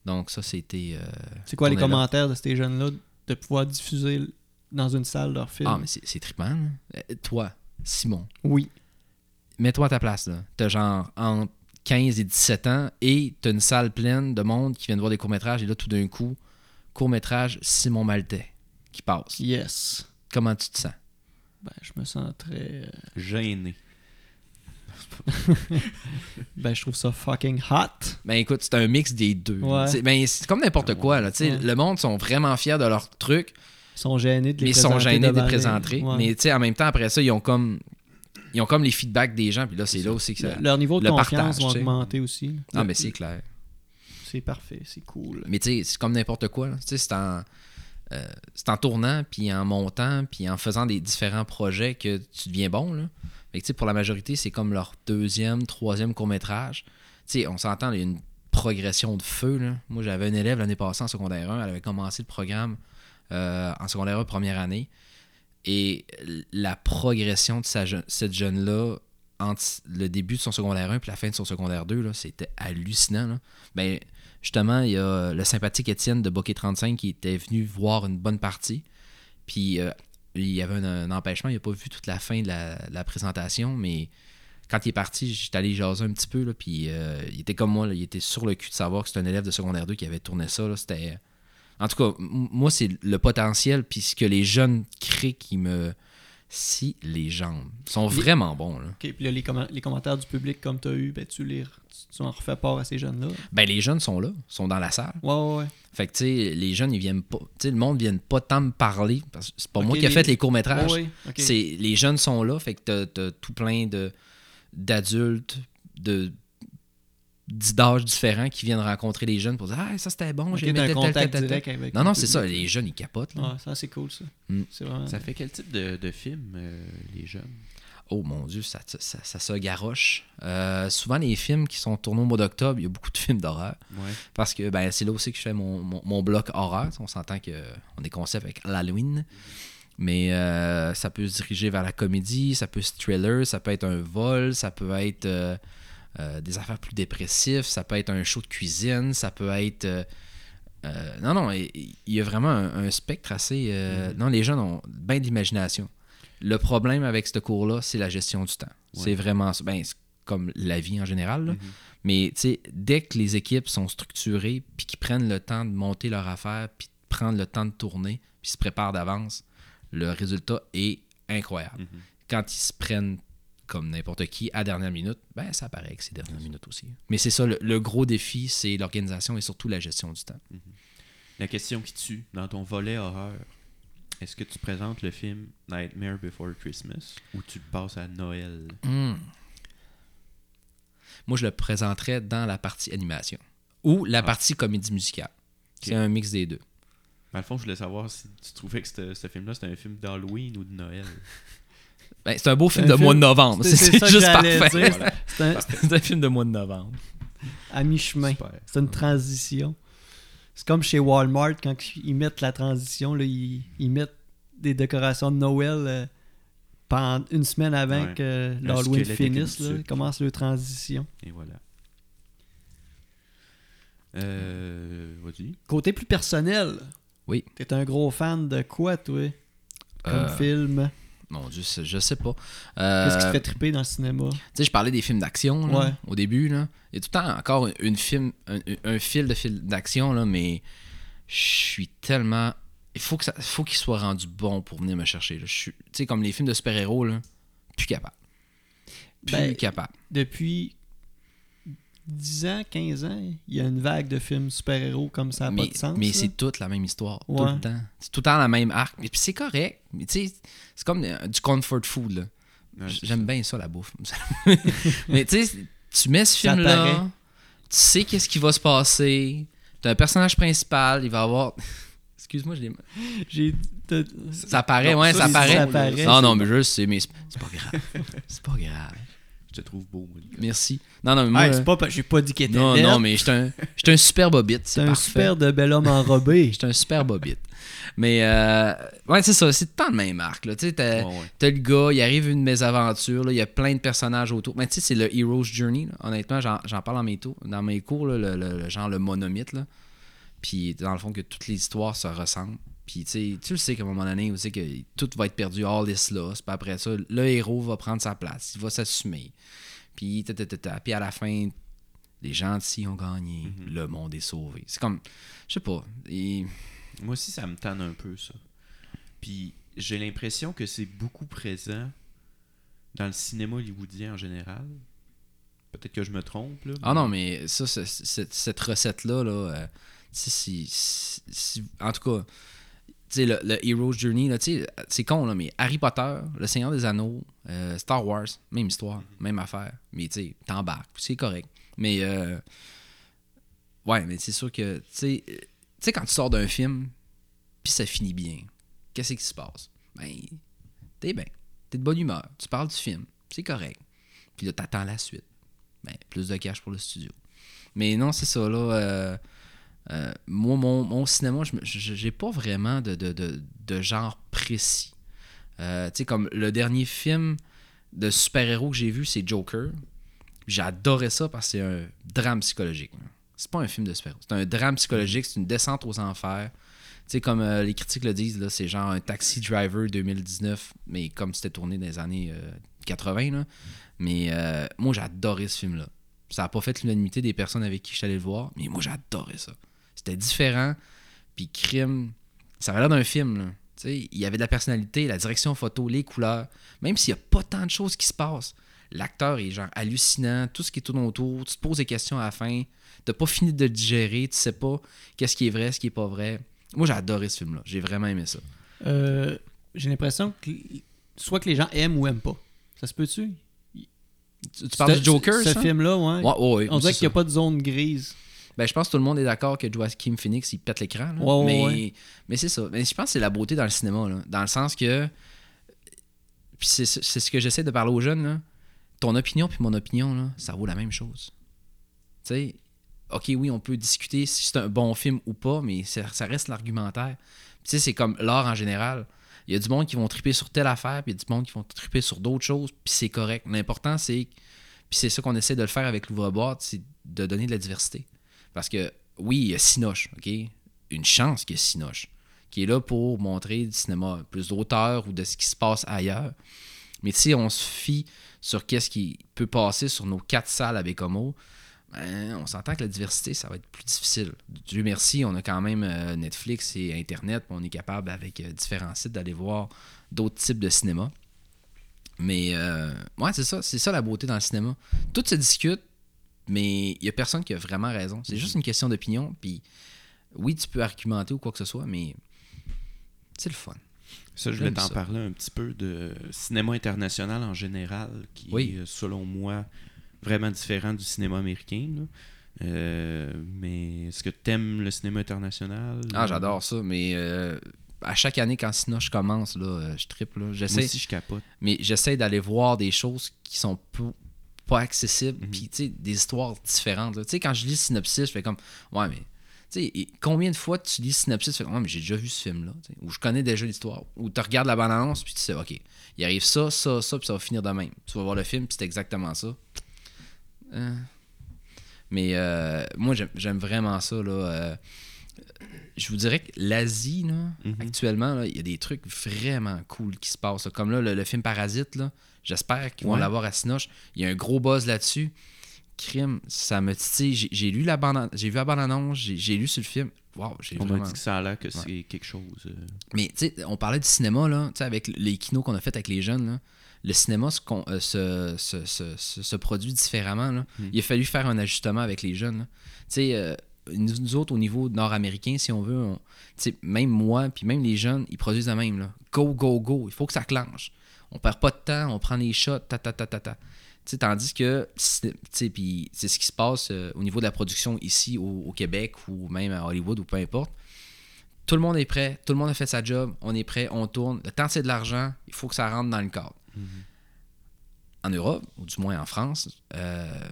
Donc ça, c'était... euh, C'est quoi les commentaires de ces jeunes-là de pouvoir diffuser dans une salle leur film? Ah, mais c'est trippant. Euh, toi, Simon, Oui. Mets-toi à ta place. là. T'as genre entre 15 et 17 ans et t'as une salle pleine de monde qui vient de voir des courts-métrages et là, tout d'un coup, court-métrage Simon Maltais qui passe. Yes. Comment tu te sens? Ben, je me sens très... euh, Gêné. Ben, je trouve ça fucking hot. Ben écoute, c'est un mix des deux. Ouais. Ben, c'est comme n'importe quoi. Là. Tu Ouais. Le monde sont vraiment fiers de leur truc, Ils sont gênés de les mais ils sont présenter gênés de les présenter. Ouais. Mais tu sais, en même temps, après ça, ils ont comme ils ont comme les feedbacks des gens. Puis là, c'est là aussi que ça... Le- Leur niveau de le confiance va augmenter aussi. Ah, mais c'est clair. C'est parfait, c'est cool. Mais tu sais, c'est comme n'importe quoi. là. Tu sais, c'est en, euh, c'est en tournant, puis en montant, puis en faisant des différents projets que tu deviens bon. Là. Fait que, tu sais, pour la majorité, c'est comme leur deuxième, troisième court-métrage. Tu sais, on s'entend, il y a une progression de feu. là. Moi, j'avais un élève l'année passée en secondaire 1. Elle avait commencé le programme euh, en secondaire 1 première année. Et la progression de cette jeune-là entre le début de son secondaire 1 et la fin de son secondaire 2, là, c'était hallucinant. là. Ben, justement, il y a le sympathique Étienne de Bokeh 35 qui était venu voir une bonne partie. Puis euh, il y avait un, empêchement, il n'a pas vu toute la fin de la, présentation, mais quand il est parti, j'étais allé jaser un petit peu, là, puis euh, il était comme moi, il était sur le cul de savoir que c'était un élève de secondaire 2 qui avait tourné ça. C'était. En tout cas, moi, c'est le potentiel, puis ce que les jeunes créent qui me. Si les jambes sont Les- vraiment bons, là. Ok, puis là, les, commen- les commentaires du public, comme tu as eu, ben, tu, les, tu, tu en refais part à ces jeunes-là? Ben, les jeunes sont là, sont dans la salle. Ouais, ouais, ouais. Fait que, tu sais, les jeunes, ils viennent pas. Tu sais, le monde vient pas tant me parler, parce que c'est pas moi qui ai les- fait les courts-métrages. Ouais, les jeunes sont là, fait que t'as, t'as tout plein de d'adultes de d'âges différents qui viennent rencontrer les jeunes pour dire ah ça c'était bon j'ai un contact tel, direct avec non non c'est ça les jeunes ils capotent là. Ouais, ça, c'est cool, ça. Mm. Vraiment... Ça fait quel type de, de film, euh, les jeunes? Oh mon dieu ça, ça, ça se garoche Euh, souvent les films qui sont tournés au mois d'octobre il y a beaucoup de films d'horreur Ouais. parce que ben c'est là aussi que je fais mon, mon, mon bloc horreur on s'entend que on est concept avec l'Halloween mais euh, ça peut se diriger vers la comédie ça peut être thriller ça peut être un vol ça peut être euh, des affaires plus dépressives ça peut être un show de cuisine ça peut être euh, euh, non non il y a vraiment un, un spectre assez Mhm. non les jeunes ont bien d'imagination le problème avec ce cours là c'est la gestion du temps c'est vraiment ben, c'est comme la vie en général là. Mhm. Mais tu sais, dès que les équipes sont structurées, puis qu'ils prennent le temps de monter leur affaire, puis de prendre le temps de tourner, puis se préparent d'avance, le résultat est incroyable. Mhm. Quand ils se prennent comme n'importe qui à dernière minute, ben ça paraît que c'est dernière minute aussi. Mais c'est ça, le, le gros défi, c'est l'organisation et surtout la gestion du temps. La question qui tue, dans ton volet horreur, est-ce que tu présentes le film Nightmare Before Christmas ou tu le passes à Noël? Hmm. Moi, je le présenterais dans la partie animation ou la Ah. partie comédie musicale. C'est un mix des deux. Dans le fond, je voulais savoir si tu trouvais que ce film-là c'était un film d'Halloween ou de Noël. Ben, c'est un beau film un de mois de novembre. c'est- juste parfait. Voilà. C'est un- film de mois de novembre. à mi-chemin. C'est une transition. C'est comme chez Walmart, quand ils mettent la transition, là, ils, ils mettent des décorations de Noël euh, pendant une semaine avant Ouais. que l'Halloween finisse. Là, ils commencent leur transition. Et voilà. Euh, vas-y. Côté plus personnel, Oui. t'es un gros fan de quoi, toi? Comme Euh, film? Mon Dieu, je sais pas. Qu'est-ce qui te Euh, fait triper dans le cinéma? Tu sais, je parlais des films d'action Ouais. au début. Là. Il y a tout le temps encore une film, un, un fil de film d'action, mais je suis tellement. Il faut que ça, faut qu'il soit rendu bon pour venir me chercher. là. Je suis, tu sais, comme les films de super-héros, plus capable. Plus Ben, capable. Depuis 10 ans, 15 ans, il y a une vague de films super-héros comme ça n'a mais pas de sens. mais c'est toute la même histoire. Tout le temps. C'est tout le temps la même arc. Et puis c'est correct. Mais tu sais, c'est comme euh, du comfort food. Là. Ouais, J'aime bien ça, la bouffe. Mais tu sais, tu mets ce film-là, tu sais qu'est-ce qui va se passer. T'as un personnage principal, il va avoir. Excuse-moi, je l'ai. J'ai Ça paraît, Non, ouais, ça, paraît. ça paraît. Non, non, mais je sais, mais c'est c'est pas grave. c'est pas grave. Je te trouve beau. Merci. Non, non, mais moi. Hey, c'est pas parce- j'ai pas dit qu'il était non, non, mais j'étais un, j'étais un super bobite. c'est un parfait. super de bel homme enrobé. J'étais un super bobite. Mais, euh, ouais, c'est ça, c'est tant le même arc. Là. Tu sais, t'as- Ouais, ouais. T'as le gars, il arrive une mésaventure, là, il y a plein de personnages autour. Mais tu sais, c'est le Hero's Journey. là. Honnêtement, j'en j'en parle dans mes, dans mes cours, là, le, le- le genre le monomythe. Là. Puis dans le fond, que toutes les histoires se ressemblent. Puis tu sais, tu le sais qu'à un moment donné, que tout va être perdu, all this lost. Puis après ça, le héros va prendre sa place, il va s'assumer. Puis, ta, ta, ta, ta. Puis à la fin, les gentils ont gagné, Mhm. le monde est sauvé. C'est comme, je sais pas. et- Moi aussi, ça me tanne un peu, ça. Puis j'ai l'impression que c'est beaucoup présent dans le cinéma hollywoodien en général. Peut-être que je me trompe, là. Ah non, mais ça, cette recette-là, là, euh, si, si- si- en tout cas, sais, le, le Hero's Journey, c'est con, là, mais Harry Potter, Le Seigneur des Anneaux, euh, Star Wars, même histoire, même affaire. Mais tu sais, t'embarques, c'est correct. Mais, euh, ouais, mais c'est sûr que, euh, tu sais, quand tu sors d'un film, puis ça finit bien, qu'est-ce qui se passe? Ben, t'es bien, t'es de bonne humeur, tu parles du film, c'est correct. Puis là, t'attends la suite ben, plus de cash pour le studio. Mais non, c'est ça, là. Euh, moi, mon, mon cinéma, je j'ai pas vraiment de, de, de, de genre précis. Euh, tu sais, comme le dernier film de super-héros que j'ai vu, c'est Joker. J'ai adoré ça parce que c'est un drame psychologique. C'est pas un film de super-héros. C'est un drame psychologique, c'est une descente aux enfers. Tu sais, comme euh, les critiques le disent, c'est genre un Taxi Driver 2019, mais comme c'était tourné dans les années euh, 80, là. Mais moi, j'ai adoré ce film-là. Ça n'a pas fait l'unanimité des personnes avec qui je suis allé le voir, mais moi, j'ai adoré ça. C'était différent, puis crime, ça avait l'air d'un film, là. Il y avait de la personnalité, la direction photo, les couleurs. Même s'il n'y a pas tant de choses qui se passent, l'acteur est genre hallucinant, tout ce qui tourne autour, tu te poses des questions à la fin, t'as pas fini de le digérer, tu sais pas qu'est-ce qui est vrai, ce qui est pas vrai. Moi, j'ai adoré ce film-là. J'ai vraiment aimé ça. Euh, J'ai l'impression que soit que les gens aiment ou aiment pas. Ça se peut-tu? Tu, tu parles du Joker, Ce film-là, ouais. Ouais, ouais, ouais, On dirait qu'il n'y a pas de zone grise. Ben, je pense que tout le monde est d'accord que Joaquin Phoenix, il pète l'écran. là. Ouais, ouais, mais ouais. mais c'est ça. Mais je pense que c'est la beauté dans le cinéma. Là. Dans le sens que. Puis c'est c'est ce que j'essaie de parler aux jeunes. Là. Ton opinion puis mon opinion, là, ça vaut la même chose. Tu sais, ok, oui, on peut discuter si c'est un bon film ou pas, mais ça, ça reste l'argumentaire. Tu sais, c'est comme l'art en général. Il y a du monde qui vont triper sur telle affaire, puis il y a du monde qui vont triper sur d'autres choses, puis c'est correct. L'important, c'est. Puis c'est ça qu'on essaie de le faire avec l'ouvre-boîte, c'est de donner de la diversité. Parce que, oui, il y a Sinoche, OK? Une chance qu'il y a Sinoche, qui est là pour montrer du cinéma plus d'auteur ou de ce qui se passe ailleurs. Mais sais, on se fie sur qu'est-ce qui peut passer sur nos quatre salles à Bécomo. Ben, on s'entend que la diversité, ça va être plus difficile. Dieu merci, on a quand même euh, Netflix et Internet, on est capable, avec euh, différents sites, d'aller voir d'autres types de cinéma. Mais, euh, ouais, c'est ça. C'est ça la beauté dans le cinéma. Tout se discute, mais il y a personne qui a vraiment raison. C'est juste une question d'opinion. Puis, oui, tu peux argumenter ou quoi que ce soit, mais c'est le fun. Ça, je voulais t'en parler un petit peu de cinéma international en général, qui Oui. est, selon moi, vraiment différent du cinéma américain. là. Euh, mais est-ce que t'aimes le cinéma international? Ah, j'adore ça, mais euh, à chaque année, quand Sinoche commence, là, euh, je triple. Moi J'essaie, aussi, je capote. mais j'essaie d'aller voir des choses qui sont pas accessibles, Mhm. puis tu sais, des histoires différentes. Tu sais, quand je lis synopsis, je fais comme, ouais, mais tu sais, et combien de fois tu lis synopsis, tu fais, ouais, mais j'ai déjà vu ce film-là, ou je connais déjà l'histoire, ou tu regardes la bande-annonce, puis tu sais, ok, il arrive ça, ça, ça, puis ça va finir de même. Tu vas voir le film, puis c'est exactement ça. Euh, Mais euh, moi, j'aime- vraiment ça, là. euh, je vous dirais que l'Asie, là, Mhm. actuellement, là, il y a des trucs vraiment cool qui se passent. là. Comme là, le, le film Parasite, là, j'espère qu'ils vont Ouais. l'avoir à Sinoche. Il y a un gros buzz là-dessus. Crime, ça me titille. J'ai- lu la bande, j'ai vu la bande-annonce, j'ai j'ai lu sur le film. Wow, j'ai On m'a dit que ça a l'air que c'est quelque chose. euh, Mais tu sais, on parlait du cinéma, là, tu sais, avec les kinos qu'on a fait avec les jeunes, là, le cinéma se, euh, se, produit différemment. là. Mm. Il a fallu faire un ajustement avec les jeunes. là. Tu sais, euh, nous, nous autres, au niveau nord-américain, si on veut, on- tu sais, même moi, puis même les jeunes, ils produisent la même. Là. Go, go, go. Il faut que ça clenche. On perd pas de temps, on prend les shots, ta, ta, ta, ta, ta. Tandis que c'est ce qui se passe euh, au niveau de la production ici au, au Québec ou même à Hollywood ou peu importe. Tout le monde est prêt, tout le monde a fait sa job, on est prêt, on tourne. Le temps, c'est de l'argent, il faut que ça rentre dans le cadre. En Europe, ou du moins en France, euh,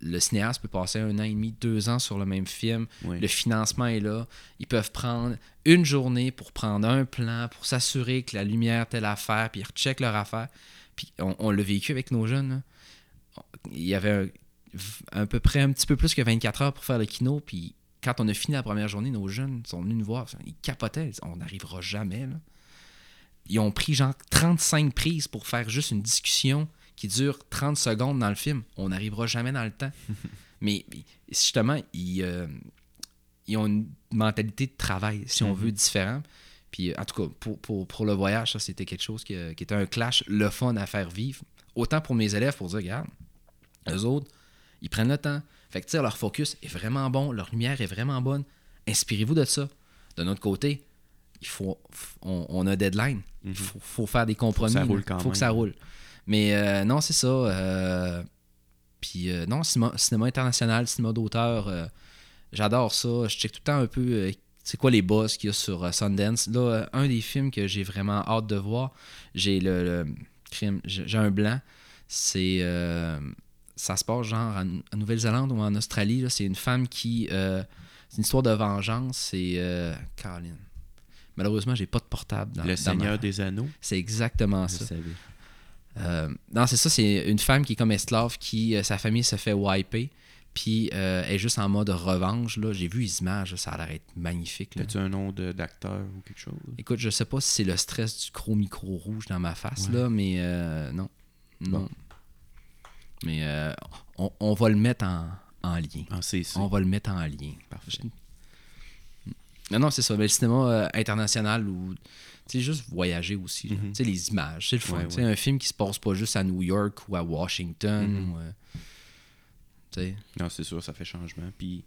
le cinéaste peut passer un an et demi, deux ans sur le même film. Le financement est là. Ils peuvent prendre une journée pour prendre un plan, pour s'assurer que la lumière, telle affaire, puis ils recheckent leur affaire. Puis on, on l'a vécu avec nos jeunes. là. Il y avait un, à peu près un petit peu plus que 24 heures pour faire le kino. Puis quand on a fini la première journée, nos jeunes sont venus nous voir. Ils capotaient. On n'arrivera jamais. là. Ils ont pris genre 35 prises pour faire juste une discussion qui dure 30 secondes dans le film. On n'arrivera jamais dans le temps. Mais justement, ils, euh, ils ont une mentalité de travail, si on Mhm. veut, différent. Puis, euh, en tout cas, pour, pour, pour le voyage, ça, c'était quelque chose qui, euh, qui était un clash, le fun à faire vivre. Autant pour mes élèves, pour dire, regarde, eux autres, ils prennent le temps. Fait que, leur focus est vraiment bon, leur lumière est vraiment bonne. Inspirez-vous de ça. De notre côté, il faut, on, on a deadline. Il Mhm. faut, faut faire des compromis. ça là. roule quand faut que ça roule. Mais euh, non, c'est ça. euh, puis euh, non, cinéma, cinéma international, cinéma d'auteur, euh, j'adore ça. Je check tout le temps un peu c'est quoi les boss qu'il y a sur Sundance. Là, un des films que j'ai vraiment hâte de voir, j'ai le, le crime, j'ai un blanc. C'est euh, ça se passe genre en, en Nouvelle-Zélande ou en Australie. là. C'est une femme qui c'est une histoire de vengeance. C'est euh, Caroline. Malheureusement, j'ai pas de portable dans le dans ma- Seigneur des Anneaux. C'est exactement Je ça. savais. Euh, non, c'est ça, c'est une femme qui est comme esclave, qui, euh, sa famille se fait wiper, Puis euh, elle est juste en mode revanche. Là. J'ai vu les images, là, ça a l'air d'être magnifique. là. As-tu un nom de- d'acteur ou quelque chose? Écoute, je sais pas si c'est le stress du gros micro rouge dans ma face, Ouais. là, mais non. Non. Bon. Mais on, on va le mettre en, en lien. En CC. On va le mettre en lien. Parfait. Non, non, c'est ça. Mais le cinéma international ou. Sais, juste voyager aussi. Mhm. Tu sais, les images, c'est le fun. Ouais, un film qui se passe pas juste à New York ou à Washington. Mhm. ou, euh. Non, c'est sûr, ça fait changement. Puis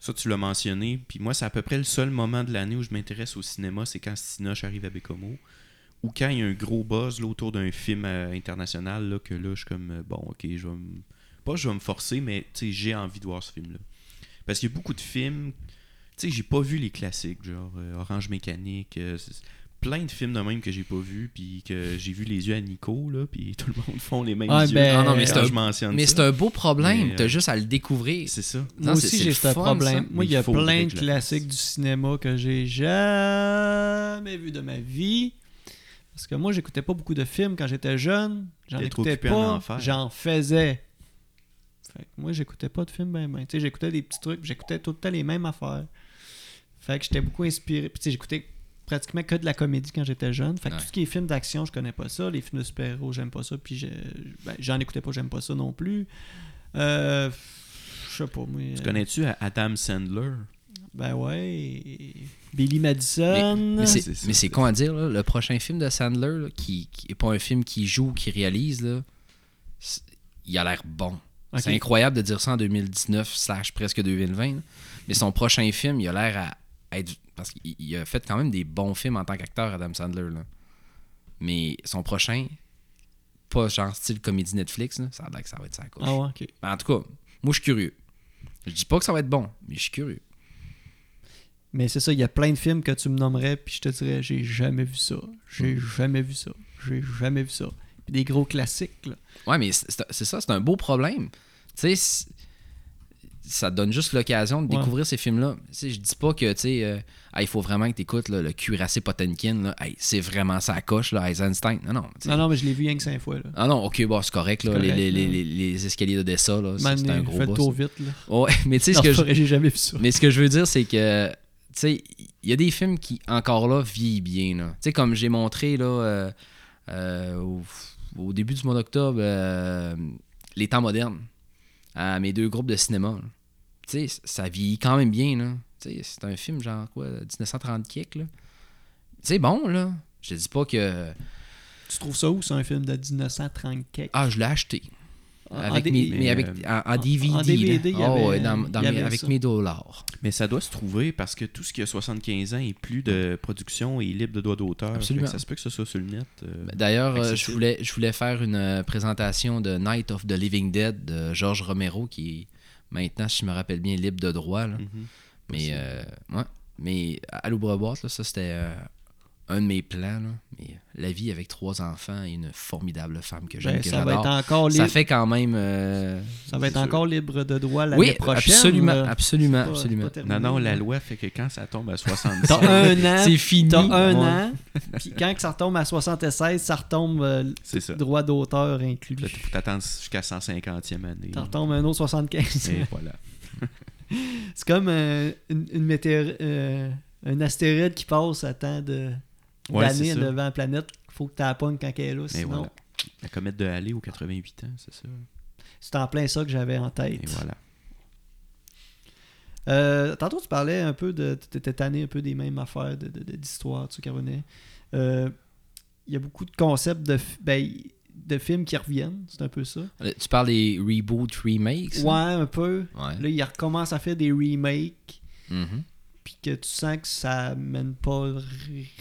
ça, tu l'as mentionné. Puis moi, c'est à peu près le seul moment de l'année où je m'intéresse au cinéma, c'est quand Cinoche arrive à Bécomo. Ou quand il y a un gros buzz là, autour d'un film euh, international, là, que là, je suis comme, euh, bon, ok, je vais me... Pas je vais me forcer, mais tu sais, j'ai envie de voir ce film-là. Parce qu'il y a beaucoup de films, tu sais, j'ai pas vu les classiques, genre euh, Orange Mécanique, c'est- plein de films de même que j'ai pas vu, puis que j'ai vu les yeux à Nico, là, puis tout le monde font les mêmes Ah, yeux. ben, Non, non, mais c'est un- je mentionne Mais ça. c'est un beau problème. Mais, euh, T'as juste à le découvrir. C'est ça. Moi Non, aussi, c'est j'ai ce problème. ça. Moi, il y a plein de classiques du cinéma que j'ai jamais vu de ma vie. Parce que moi, j'écoutais pas beaucoup de films quand j'étais jeune. J'en écoutais pas. J'en faisais. Fait que moi, j'écoutais pas de films ben ben. Tu sais, j'écoutais des petits trucs. J'écoutais tout le temps les mêmes affaires. Fait que j'étais beaucoup inspiré. Puis tu sais, j'écoutais pratiquement que de la comédie quand j'étais jeune. Fait que Ouais. tout ce qui est films d'action, je connais pas ça. Les films de super-héros, j'aime pas ça. Puis je- ben, j'en écoutais pas, j'aime pas ça non plus. Euh, je sais pas, moi. Tu connais-tu Adam Sandler? ben ouais. Billy Madison. Mais mais c'est con à dire, là, le prochain film de Sandler, là, qui, qui est pas un film qui joue ou qui réalise, là, il a l'air bon. C'est incroyable de dire ça en 2019 slash presque 2020. là. Mais son prochain film, il a l'air à être... Parce qu'il il a fait quand même des bons films en tant qu'acteur, Adam Sandler. là. Mais son prochain, pas genre style comédie Netflix, là, ça a l'air que ça va être sa couche. Ah ouais, ok. En tout cas, moi je suis curieux. Je dis pas que ça va être bon, mais je suis curieux. Mais c'est ça, il y a plein de films que tu me nommerais, puis je te dirais, j'ai jamais vu ça. J'ai jamais vu ça. J'ai jamais vu ça. Puis des gros classiques, là. Ouais, mais c'est ça, c'est un beau problème. Tu sais, ça donne juste l'occasion de Ouais. découvrir ces films-là. Je dis pas que, tu sais, euh, Ah, il faut vraiment que tu écoutes le cuirassé Potemkin, là. Hey, c'est vraiment ça coche, là, Eisenstein. Non, non. Non, non, mais je l'ai vu rien que cinq fois, là. Ah non, ok, bon, c'est correct, là. Correct, les, les, les, les escaliers d'Odessa, là, c'est un gros fais le boss. tour vite, là. Mais tu sais, ce que je, j'ai jamais vu ça. mais ce que je veux dire, c'est que, tu sais, il y a des films qui, encore là, vieillent bien. là. Tu sais, comme j'ai montré, là, euh, euh, au, au début du mois d'octobre, Les temps modernes, à mes deux groupes de cinéma. Tu sais, ça vieillit quand même bien, là. Tu sais, c'est un film, genre, quoi, 1930 kick, là. C'est bon, là. Je dis pas que... Tu trouves ça où, c'est un film de 1930 quelque? Ah, je l'ai acheté. En- Avec en mes, mais avec, en, en DVD. en DVD, là. Oh, avait- dans- y mes- avec ça. mes dollars. Mais ça doit se trouver parce que tout ce qui a 75 ans et plus de production est libre de droit d'auteur. Absolument. Ça se peut que ce soit sur le net. euh, D'ailleurs, euh, je voulais, je voulais faire une euh, présentation de Night of the Living Dead de George Romero, qui est maintenant, si je me rappelle bien, libre de droit. là. mhm. Mais, euh, ouais. Mais à l'ouvre-boîte, là, ça, c'était euh, un de mes plans. là. Mais la vie avec trois enfants et une formidable femme que j'aime, Ben, que ça va être encore Ça libre. fait quand même... euh, Ça va être sûr. encore libre de droit l'année Oui, prochaine. absolument, là. absolument, pas- absolument. Non, non, la loi fait que quand ça tombe à 75, T'as un an. C'est fini. T'as un Ouais. an. Puis quand que ça retombe à 76, ça retombe euh, c'est ça. droit d'auteur inclus. Là, faut t'attendre jusqu'à 150e année. Ça retombe un autre 75. Et voilà. C'est comme euh, une, une météor- euh, un astéroïde qui passe à tant de Ouais, d'années devant la planète. Faut que tu la pognes quand elle est là. Sinon, voilà. La comète de Halley aux 88 ans, c'est ça. c'est en plein ça que j'avais en tête. Et voilà. Euh, tantôt, tu parlais un peu de. Tu étais tanné un peu des mêmes affaires de- de- de- d'histoire, tu sais, qui revenaient. Euh, Il y a beaucoup de concepts de, ben, de films qui reviennent, c'est un peu ça. Euh, Tu parles des reboots, remakes? Ouais, hein? un peu. Ouais. Là, ils recommencent à faire des remakes, Mhm. Puis que tu sens que ça mène pas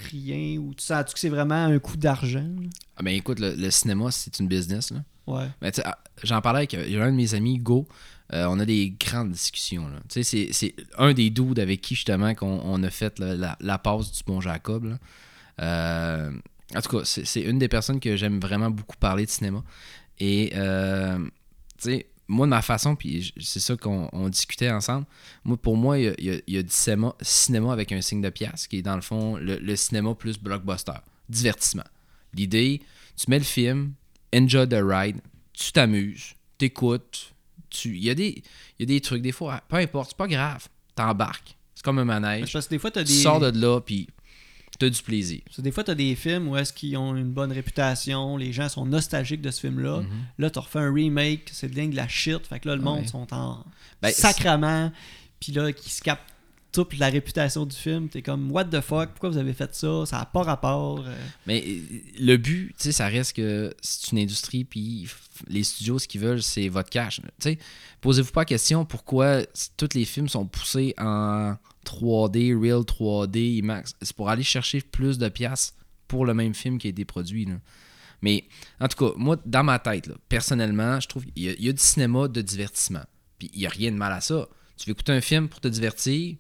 rien, ou tu sens que c'est vraiment un coup d'argent. Ah ben écoute, le, le cinéma, c'est une business. Là. Ouais. Mais tu sais, ah, J'en parlais avec euh, un de mes amis, Go. Euh, on a des grandes discussions. là. Tu sais, C'est un des dudes avec qui, justement, qu'on on a fait là, la, la passe du bon Jacob. là. Euh, en tout cas, c'est c'est une des personnes que j'aime vraiment beaucoup parler de cinéma. Et, euh, tu sais, moi, de ma façon, puis c'est ça qu'on on discutait ensemble, moi, pour moi, il y a, il y a- du cinéma, cinéma avec un signe de pièce, qui est dans le fond le, le cinéma plus blockbuster, divertissement. L'idée, tu mets le film, enjoy the ride, tu t'amuses, t'écoutes, tu il y, a des- il y a des trucs, des fois, peu importe, c'est pas grave. T'embarques. C'est comme un manège. Parce que des fois, Tu sors de là, puis du plaisir. Parce que des fois, t'as des films où est-ce qu'ils ont une bonne réputation, les gens sont nostalgiques de ce film-là. Mhm. Là, t'as refait un remake, c'est de de la shit. Fait que là, le monde Ouais. sont en Ben, sacrament. Puis là, qui se captent toute la réputation du film. T'es comme, what the fuck, pourquoi vous avez fait ça? Ça n'a pas rapport. euh. Mais euh, le but, tu sais, ça reste que c'est une industrie, puis les studios, ce qu'ils veulent, c'est votre cash. Tu sais, posez-vous pas la question pourquoi tous les films sont poussés en 3D, Real 3D, IMAX. C'est pour aller chercher plus de piastres pour le même film qui a été produit. Mais en tout cas, moi, dans ma tête, personnellement, je trouve qu'il y, a- du cinéma de divertissement. Puis il n'y a rien de mal à ça. Tu veux écouter un film pour te divertir,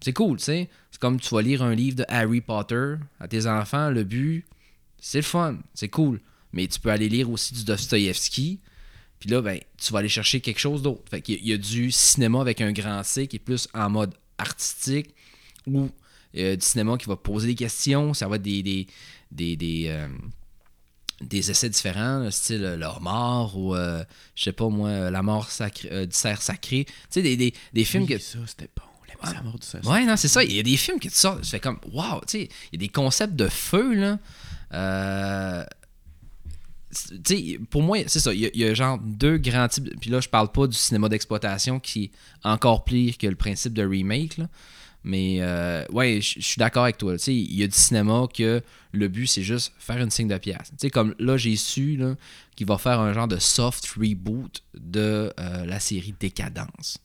c'est cool, tu sais. C'est comme tu vas lire un livre de Harry Potter à tes enfants, le but, c'est le fun, c'est cool. Mais tu peux aller lire aussi du Dostoïevski, puis là, ben, tu vas aller chercher quelque chose d'autre. Fait qu'il y a du cinéma avec un grand C qui est plus en mode artistique, ou euh, du cinéma qui va poser des questions, ça va être des, des, des, des, euh, des essais différents, style euh, leur mort, ou euh, je sais pas moi, la mort sacrée, du cerf sacré. Tu sais, des, des, des films Oui, que ça, c'était bon. La mort du cerf. Ouais, non, c'est ça. Il y a des films que tu sors, tu fais comme, wow, tu sais, il y a des concepts de feu, là. Euh, c'est- tu sais, pour moi, c'est ça. Il y, a, genre deux grands types. Puis là, je parle pas du cinéma d'exploitation qui est encore pire que le principe de remake, là. Mais euh, ouais, je suis d'accord avec toi. Il y a du cinéma que le but, c'est juste faire une signe de pièce. Comme là, j'ai su qu'il va faire un genre de soft reboot de euh, la série Décadence.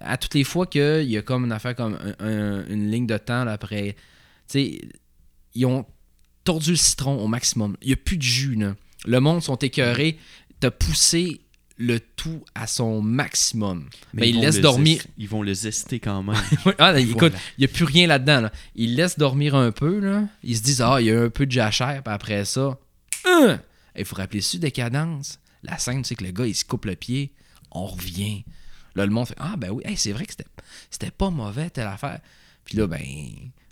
À toutes les fois qu'il y a comme une affaire comme un- un- une ligne de temps là, après, ils ont tordu le citron au maximum. Il n'y a plus de jus. Là. Le monde sont écœurés. T'as poussé le tout à son maximum. Mais, ils vont laissent dormir. zest- Ils vont le zester quand même. ah, là, écoute, Voilà. il n'y a plus rien là-dedans. Là. Ils laissent dormir un peu. Là. Ils se disent, ah, il y a un peu de jachère. Puis après ça, il faut rappeler dessus décadence. La scène, tu sais que le gars, il se coupe le pied. On revient. Là, le monde fait, ah, ben oui, hey, c'est vrai que c'était, c'était pas mauvais, telle affaire. Puis là, ben,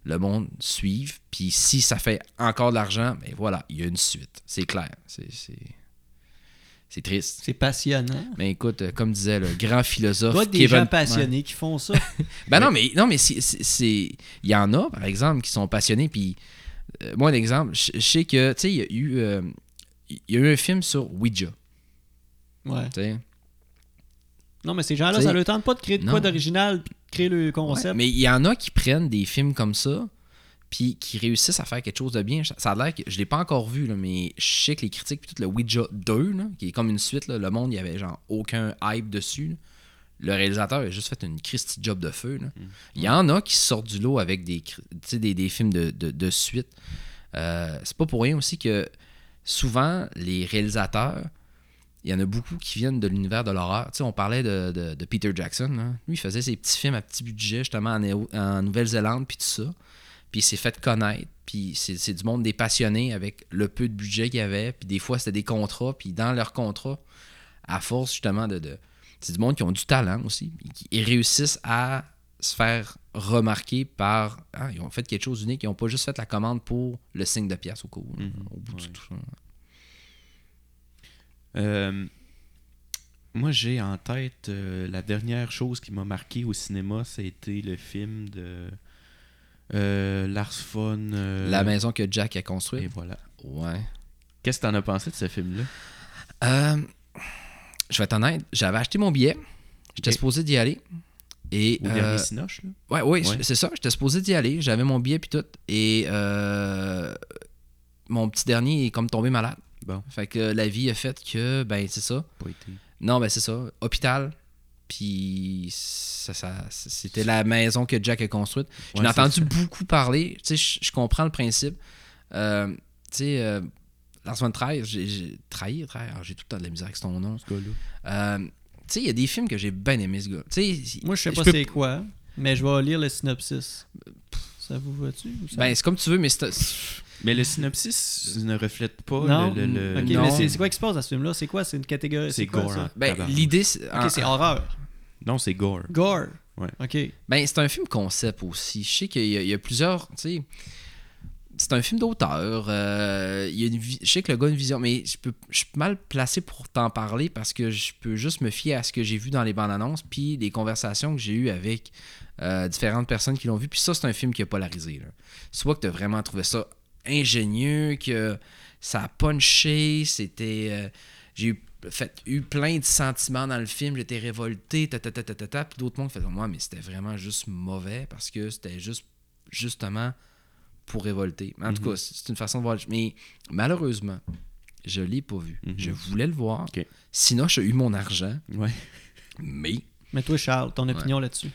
le monde suit. Puis si ça fait encore de l'argent, ben voilà, il y a une suite. C'est clair. C'est, triste. C'est passionnant. Mais écoute, euh, comme disait le grand Il philosophe doit être des Kevin- gens passionnés qui font ça. ben non, mais non, mais c'est, il y en a, par exemple, qui sont passionnés. Puis euh, moi, un exemple, je sais que, tu sais, il y a eu, euh, il y a eu un film sur Ouija. Ouais. Non, mais ces gens-là, ça leur tente pas de créer de quoi d'original, créer le Ouais, concept. mais il y en a qui prennent des films comme ça, puis qui réussissent à faire quelque chose de bien. Ça a l'air que je l'ai pas encore vu, là, mais je sais que les critiques, puis tout le Ouija 2, là, qui est comme une suite, là, le monde, il y avait genre aucun hype dessus. là. Le réalisateur a juste fait une Christie job de feu. là. Il y en a qui sortent du lot avec des, cri- tu sais, des, des films de, de, de suite. Euh, c'est pas pour rien aussi que souvent, les réalisateurs, il y en a beaucoup qui viennent de l'univers de l'horreur. Tu sais, on parlait de, de- de Peter Jackson. Lui, il faisait ses petits films à petit budget, justement, en, Nouvelle-Zélande, puis tout ça. Puis il s'est fait connaître. Puis c'est du monde des passionnés avec le peu de budget qu'il y avait. Puis des fois, c'était des contrats. Puis dans leurs contrats, à force, justement, de... de c'est du monde qui ont du talent aussi. Ils réussissent à se faire remarquer par... Ah, ils ont fait quelque chose d'unique. Ils n'ont pas juste fait la commande pour le signe de pièce au, cou, Mhm. au bout de Ouais. tout ça. Euh, moi, j'ai en tête euh, la dernière chose qui m'a marqué au cinéma, c'était le film de euh, Lars von. La maison que Jack a Et construite. voilà. Ouais. Qu'est-ce que t'en as pensé de ce film-là? Je vais être honnête, j'avais acheté mon billet. J'étais supposé d'y aller. Et, Au dernier Cinoche, là? ouais, ouais, Ouais. c'est ça. J'étais supposé d'y aller. J'avais mon billet puis tout. Et euh, mon petit dernier est comme tombé malade. Bon, Fait que la vie a fait que, ben, c'est ça. pas été. Non, ben, c'est ça. Hôpital. Puis ça, ça- c'était la maison que Jack a construite. J'en ai Ouais, entendu ça. beaucoup parler. Tu sais, je- comprends le principe. Euh, tu sais, euh, Lars von Trier, j'ai- Trier, ah, j'ai tout le temps de la misère avec son nom. Ce gars-là. Euh, tu sais, il y a des films que j'ai bien aimé, ce gars. Tu sais, Moi, je sais pas c'est quoi, mais je vais lire le synopsis. Ça vous va-tu? ça- Ben, c'est comme tu veux, mais c'est. Mais le synopsis ne reflète pas non? le. le- le- non. mais c'est quoi qui se passe dans ce film-là? C'est quoi? C'est une catégorie? C'est quoi, gore. ça? hein. Ben, l'idée, c'est. Ok, c'est horreur. Non, c'est gore. Gore? Ouais. Ok. Ben, c'est un film concept aussi. Je sais qu'il y, a- il y a plusieurs. Tu sais, c'est un film d'auteur. euh, il y a une je sais que le gars a une vision, mais je, peux, je suis mal placé pour t'en parler parce que je peux juste me fier à ce que j'ai vu dans les bandes annonces puis les conversations que j'ai eues avec euh, différentes personnes qui l'ont vu. Puis ça, c'est un film qui a polarisé. Soit que tu as vraiment trouvé ça ingénieux, que ça a punché, c'était. euh, j'ai eu, fait, eu plein de sentiments dans le film, j'étais révolté, ta, ta, ta, ta, ta, ta. Puis d'autres monde faisaient moi, mais c'était vraiment juste mauvais parce que c'était juste justement pour révolter. En tout Mhm. cas, c'est une façon de voir. le- Mais malheureusement, je l'ai pas vu. Mhm. Je voulais le voir. Sinon, j'ai eu mon argent. Ouais. Mais Mais toi, Charles, ton opinion là-dessus?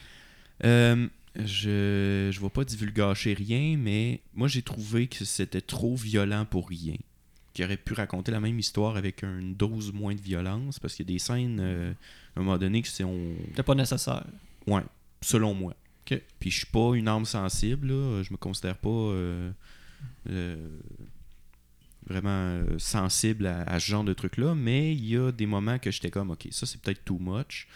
Euh, je je vais pas divulgacher rien, mais moi j'ai trouvé que c'était trop violent pour rien. Qu'il aurait pu raconter la même histoire avec une dose moins de violence, parce qu'il y a des scènes, euh, à un moment donné, que c'est on... C'était pas nécessaire. Ouais, selon moi. Puis je suis pas une âme sensible, là. je me considère pas euh, euh, vraiment euh, sensible à, à ce genre de truc-là, mais il y a des moments que j'étais comme, ok, ça c'est peut-être too much.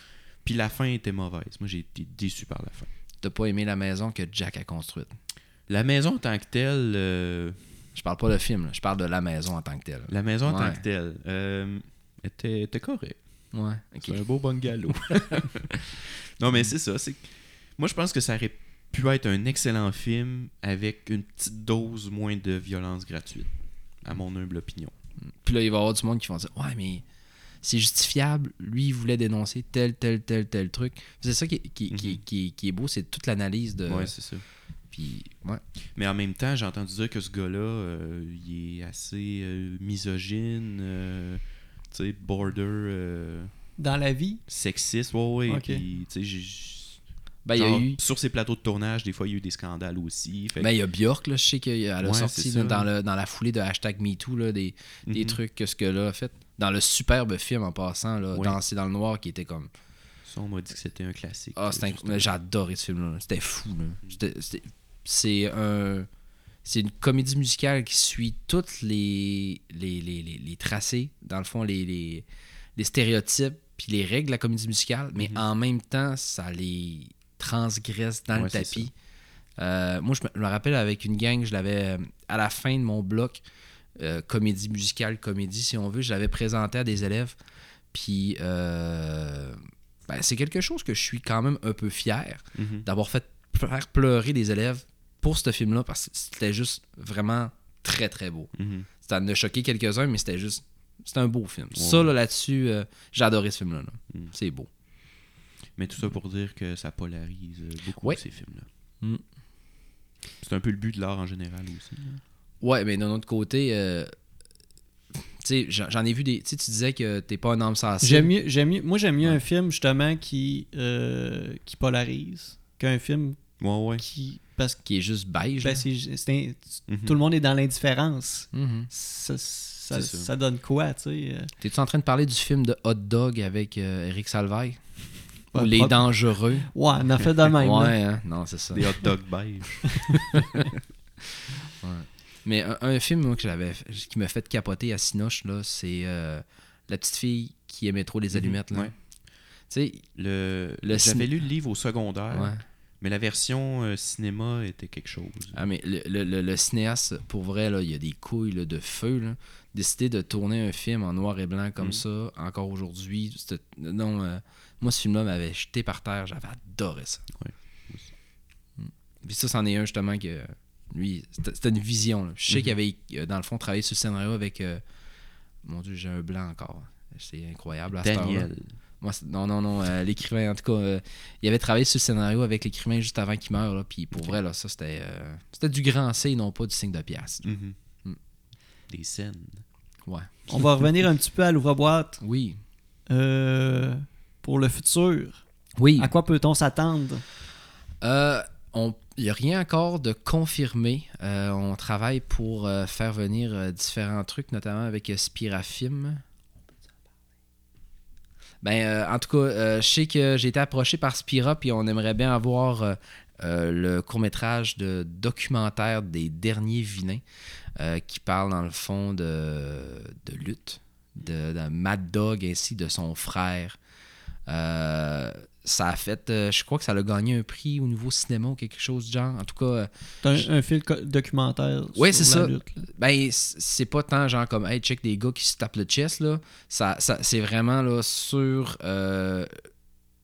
Puis la fin était mauvaise. Moi j'ai été déçu par la fin. t'as pas aimé la maison que Jack a construite? La maison en tant que telle, euh, Je parle pas de film, là. je parle de la maison en tant que telle. la maison en Ouais. tant que telle, euh, était, était correcte. Ouais. C'est un beau bungalow. non, mais c'est ça. c'est Moi, je pense que ça aurait pu être un excellent film avec une petite dose moins de violence gratuite, à mon humble opinion. Puis là, il va y avoir du monde qui vont dire Ouais, mais c'est justifiable. Lui, il voulait dénoncer tel, tel, tel, tel truc. C'est ça qui, est- qui, qui- Mhm. qui- qui est beau, c'est toute l'analyse de. Ouais, c'est ça. Puis, ouais. Mais en même temps, j'ai entendu dire que ce gars-là, euh, il est assez euh, misogyne, euh, tu sais, border euh, Dans la vie, sexiste. Ouais, ouais. Ok. puis, tu sais, j'ai- Ben, y a eu. Sur ses plateaux de tournage, des fois, il y a eu des scandales aussi. Fait Ben, il y a Björk, là, je sais qu'elle a Ouais, sorti là, dans, le, dans la foulée de hashtag MeToo là, des, des Mhm. trucs que ce gars-là a fait. Dans le superbe film en passant, là, Ouais. Danser dans le noir, qui était comme. Ça, on m'a dit que c'était un classique. Ah, c'était Justement. inc- J'ai adoré ce film-là. C'était fou. c'était- C'est un. C'est une comédie musicale qui suit toutes les, les, les, les, les tracés, dans le fond, les, les, les stéréotypes, puis les règles de la comédie musicale, mais Mhm. en même temps, ça les transgresse dans le Ouais, tapis. Euh, moi, je me, rappelle avec une gang, je l'avais euh, à la fin de mon bloc, euh, comédie musicale, comédie, si on veut, je l'avais présenté à des élèves. Puis, euh, ben, c'est quelque chose que je suis quand même un peu fier Mhm. d'avoir fait faire pleurer des élèves pour ce film-là parce que c'était juste vraiment très très beau. Mhm. Ça en a choqué quelques-uns, mais c'était juste. C'était un beau film. Ouais. Ça, là, là-dessus, euh, j'ai adoré ce film-là. là. Mm. C'est beau. Mais tout ça pour dire que ça polarise euh, beaucoup Ouais. ces films-là. Mm. C'est un peu le but de l'art en général aussi. là. Ouais, mais d'un autre côté, euh, tu sais, j'en ai vu des. Tu sais, tu disais que t'es pas un homme sensible. j'aime mieux, j'aime mieux, moi j'aime mieux Ouais. un film justement qui, euh, qui polarise qu'un film Ouais, ouais. qui. Parce que Qui est juste beige. ben, c'est- c'est un- Mhm. tout le monde est dans l'indifférence. Mhm. Ça, ça, C'est ça. ça donne quoi, tu sais? euh, T'es-tu en train de parler du film de Hot Dog avec euh, Eric Salvaille? Ouais, Ou Les Dangereux Ouais, on en fait de même. Ouais, hein? non, c'est ça. Des hot dogs beige. Mais un, un film moi, que j'avais qui m'a fait capoter à Sinoche, là, c'est euh, La petite fille qui aimait trop les allumettes. Là. Mhm. Ouais. Tu sais, Le... Le J'avais lu le livre au secondaire, ouais. mais la version euh, cinéma était quelque chose. Ah, mais le, le- le- le cinéaste, pour vrai, là, il y a des couilles là, de feu. Là. Décider de tourner un film en noir et blanc comme Mhm. ça, encore aujourd'hui, c'était- non, euh, moi, ce film-là m'avait jeté par terre. J'avais adoré ça. Ouais. Mm. Puis ça, c'en est un justement que lui, c'était une vision. là. Je sais Mhm. qu'il avait, euh, dans le fond, travaillé sur le scénario avec. euh, mon Dieu, j'ai un blanc encore. C'est incroyable. à. Daniel. Moi, non, non, non. euh, l'écrivain, en tout cas, euh, il avait travaillé sur le scénario avec l'écrivain juste avant qu'il meure. Là, puis pour vrai, là, ça, c'était euh, c'était du grand C, non pas du signe de pièce. Mhm. Mm. Des scènes. Ouais. On va revenir un petit peu à l'ouvre-boîte. Oui. Euh, pour le futur, Oui. à quoi peut-on s'attendre? Euh, on- Il n'y a rien encore de confirmé. Euh, on travaille pour euh, faire venir euh, différents trucs, notamment avec euh, Spirafilm. Ben, euh, en tout cas, euh, je sais que j'ai été approché par Spira, puis on aimerait bien avoir euh, euh, le court-métrage de documentaire des derniers Vinins, euh, qui parle dans le fond de, de lutte, de, de Mad Dog ainsi de son frère. Euh, ça a fait, euh, je crois que ça a gagné un prix au niveau cinéma ou quelque chose du genre. En tout cas, euh, C'est un, un film documentaire. Sur c'est ça. lutte, ben c'est pas tant genre comme hey check des gars qui se tapent le chest là. Ça, ça c'est vraiment là sur euh,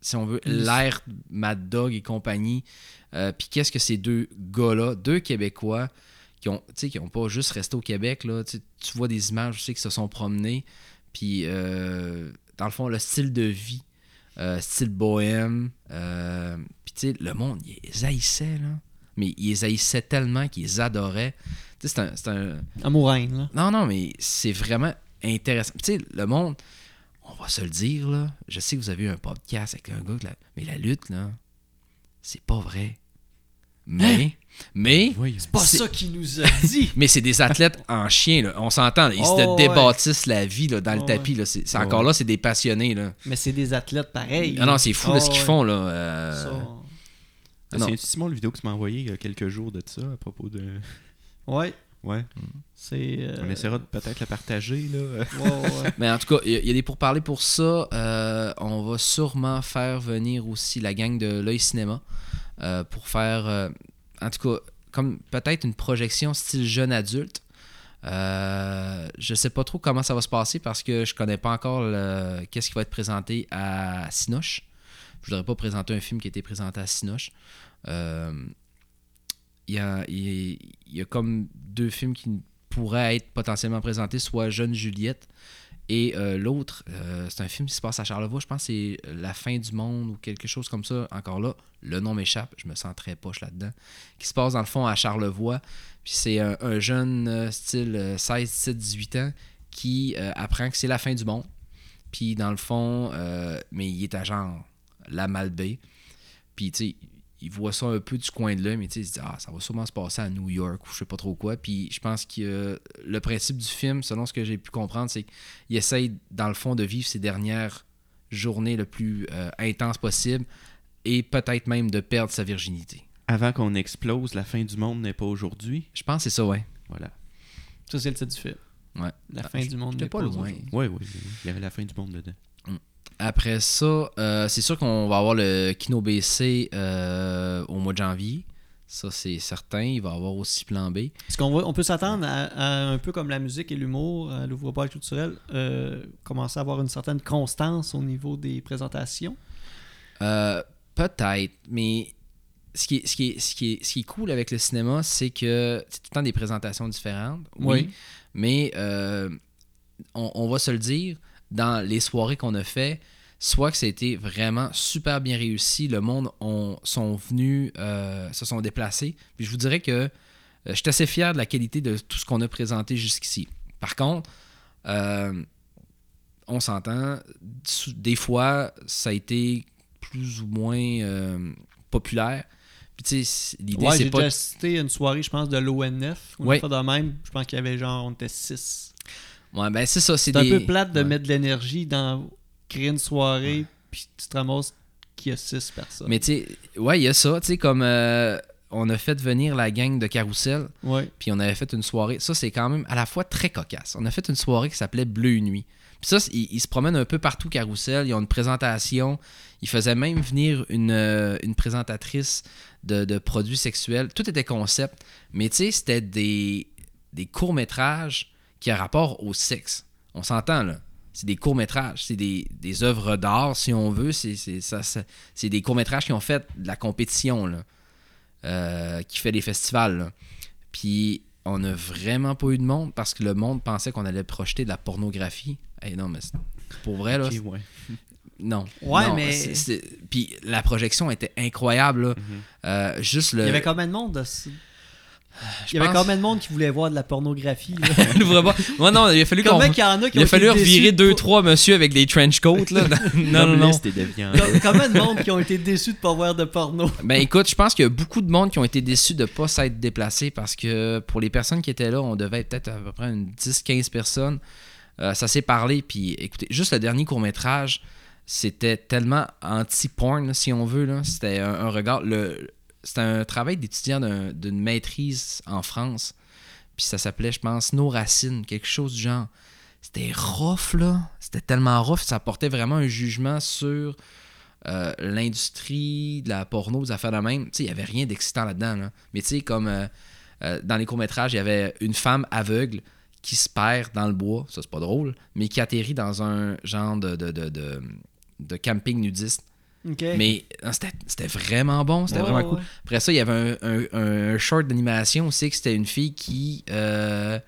si on veut l'ère Mad Dog et compagnie. Puis qu'est-ce que ces deux gars-là, deux Québécois, qui ont, tu sais, qui ont pas juste resté au Québec là. Tu tu vois des images, je sais qui se sont promenés. Puis dans le fond, le style de vie, euh, style bohème. euh, Puis tu sais, le monde, ils les haïssaient là. Mais ils les haïssaient tellement qu'ils adoraient. Tu sais, c'est un- un, Amouraine, là. non, non, mais c'est vraiment intéressant. Tu sais, le monde, on va se le dire, là. Je sais que vous avez eu un podcast avec un gars, la- mais la lutte, là, c'est pas vrai. Mais, mais, Voyons. Pas C'est- ça qu'il nous a dit. mais c'est des athlètes en chien, là. On s'entend. Ils Oh, se ouais. débâtissent la vie, là, dans le Oh, tapis, là. C'est c'est Oh, encore là, c'est des passionnés, là. Mais c'est des athlètes pareils. Ah non, c'est fou, là, Oh, ce qu'ils ouais. font, là. euh, Ça, Ah. C'est Simon, le vidéo que tu m'as envoyé il y a quelques jours de ça à propos de. Ouais, Ouais. c'est. euh, On essaiera de peut-être le partager, là. ouais, ouais. Mais en tout cas, il y, a- il y a des pourparlers pour ça. Euh, on va sûrement faire venir aussi la gang de l'œil cinéma euh, pour faire, euh, en tout cas, comme peut-être une projection style jeune adulte. Euh, je sais pas trop comment ça va se passer parce que je connais pas encore qu'est-ce qui va être présenté à Sinoche. Je voudrais pas présenter un film qui a été présenté à Sinoche. Euh, il y a comme deux films qui pourraient être potentiellement présentés, soit Jeune Juliette et euh, l'autre, euh, c'est un film qui se passe à Charlevoix, je pense que c'est La fin du monde ou quelque chose comme ça. Encore là, le nom m'échappe, je me sens très poche là-dedans. Qui se passe dans le fond à Charlevoix. Puis c'est un, un jeune euh, style euh, 16, 17, 18 ans qui apprend que c'est la fin du monde. Puis dans le fond, mais il est à genre la Malbaie. Puis tu sais, il voit ça un peu du coin de l'œil, mais tu sais, il se dit, ah, ça va sûrement se passer à New York ou je sais pas trop quoi. Puis je pense que euh, le principe du film, selon ce que j'ai pu comprendre, c'est qu'il essaye, dans le fond, de vivre ses dernières journées le plus euh, intense possible et peut-être même de perdre sa virginité. Avant qu'on explose, la fin du monde n'est pas aujourd'hui? Je pense que c'est ça, ouais. Voilà. Ça, c'est le titre du film. Ouais. La Ah, fin du monde. n'est pas loin. aujourd'hui. Oui, oui, oui. Il y avait la fin du monde dedans. Après ça, euh, c'est sûr qu'on va avoir le Kino BC euh, au mois de janvier. Ça, c'est certain. Il va y avoir aussi Plan B. Est-ce qu'on on peut s'attendre à, à un peu comme la musique et l'humour, à l'ouvre-parc culturel, euh, commencer à avoir une certaine constance au niveau des présentations? Euh, Peut-être, mais ce qui, est, ce, qui est, ce, qui est, ce qui est cool avec le cinéma, c'est que c'est tout le temps des présentations différentes. Oui. Oui. Mais on, on va se le dire, dans les soirées qu'on a fait, soit que c'était vraiment super bien réussi, le monde ont, sont venus, euh, se sont déplacés. Puis je vous dirais que euh, je suis assez fier de la qualité de tout ce qu'on a présenté jusqu'ici. Par contre, euh, on s'entend, des fois, ça a été plus ou moins populaire. Puis tu sais, l'idée, Ouais, c'est j'ai pas... déjà cité une soirée, je pense, de l'ONF. On Ouais. de même. Je pense qu'il y avait genre, on était 6. Ouais, ben c'est ça, c'est un peu plate de Ouais. mettre de l'énergie dans créer une soirée, puis tu te ramasses qu'il y a 6 personnes. Mais tu sais, ouais, il y a ça, tu sais, comme euh, on a fait venir la gang de Carousel, Ouais. puis on avait fait une soirée. Ça, c'est quand même à la fois très cocasse. On a fait une soirée qui s'appelait Bleu Nuit. Puis ça, ils se promènent un peu partout, Carousel. Ils ont une présentation. Ils faisaient même venir une, euh, une présentatrice de, de produits sexuels. Tout était concept. Mais tu sais, c'était des, des courts-métrages qui ont rapport au sexe. On s'entend, là. C'est des courts-métrages. C'est des, des œuvres d'art, si on veut. C'est c'est- ça- ça- c'est des courts-métrages qui ont fait de la compétition, là. Euh, qui fait les festivals, là. Puis on n'a vraiment pas eu de monde parce que le monde pensait qu'on allait projeter de la pornographie. Eh non, mais c'est- pour vrai, là, ouais. non. Ouais, Non, mais- Puis la projection était incroyable, là. Mhm. Euh, juste le... Il y avait combien de monde de... je Il y avait pense- combien de monde qui voulait voir de la pornographie? Ouais, non, il a fallu qu'on... Combien qu'il y en a qui Il ont a fallu revirer de deux, pas- trois monsieur avec des trench coats, là. non, non, Comme non. Combien de monde qui ont été déçus de pas voir de porno? Ben écoute, je pense qu'il y a beaucoup de monde qui ont été déçus de ne pas s'être déplacés parce que pour les personnes qui étaient là, on devait être peut-être à peu près une 10-15 personnes. Euh, ça s'est parlé, puis écoutez, juste le dernier court-métrage, c'était tellement anti-porn, si on veut. là. C'était un, un regard. Le, c'était un travail d'étudiant d'un- d'une maîtrise en France. Puis ça s'appelait, je pense, Nos racines, quelque chose du genre. C'était rough, là. C'était tellement rough, ça portait vraiment un jugement sur euh, l'industrie de la porno, des affaires de même, tu sais, il y avait rien d'excitant là-dedans. là. Mais tu sais, comme euh, euh, dans les courts-métrages, il y avait une femme aveugle qui se perd dans le bois, ça c'est pas drôle, mais qui atterrit dans un genre de camping nudiste. Mais euh, c'était vraiment bon, c'était Ouais, vraiment cool. ouais. Après ça, il y avait un, un- un short d'animation aussi que c'était une fille qui euh,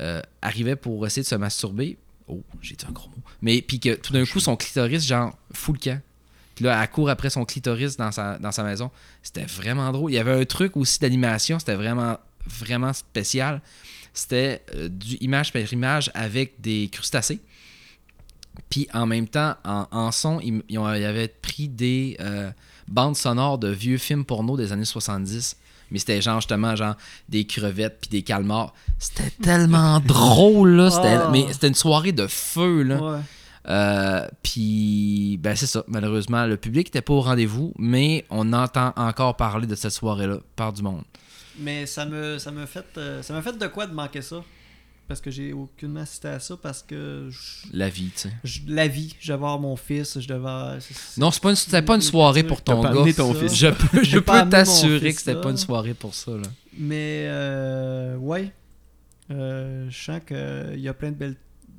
euh, arrivait pour essayer de se masturber. Oh, j'ai dit un gros mot. Mais puis que tout d'un coup, son clitoris, genre, fout le camp. Puis là, elle court après son clitoris dans sa, dans sa maison. C'était vraiment drôle. Il y avait un truc aussi d'animation, c'était vraiment, vraiment spécial. C'était euh, du image par image avec des crustacés. Puis en même temps, en, en son, ils, ils ont- ils avaient pris des euh, bandes sonores de vieux films porno des années 70. Mais c'était genre justement genre des crevettes puis des calmars. C'était tellement drôle là, c'était- Ah. mais c'était une soirée de feu là. Ouais. Euh, puis ben c'est ça, malheureusement le public n'était pas au rendez-vous, mais on entend encore parler de cette soirée là par du monde. Mais ça me ça me fait euh, ça m'a fait de quoi de manquer ça? Parce que j'ai aucunement assisté à ça parce que je- La vie, tu sais. je- la vie, je devais voir mon fils, je devais Non, c'est pas une, c'était pas une soirée pour ton gars. ton fils. Je peux, je t'assurer fils que c'était pas une soirée pour ça. Là. Mais euh, ouais. Euh, je sens qu'il y a plein de belles,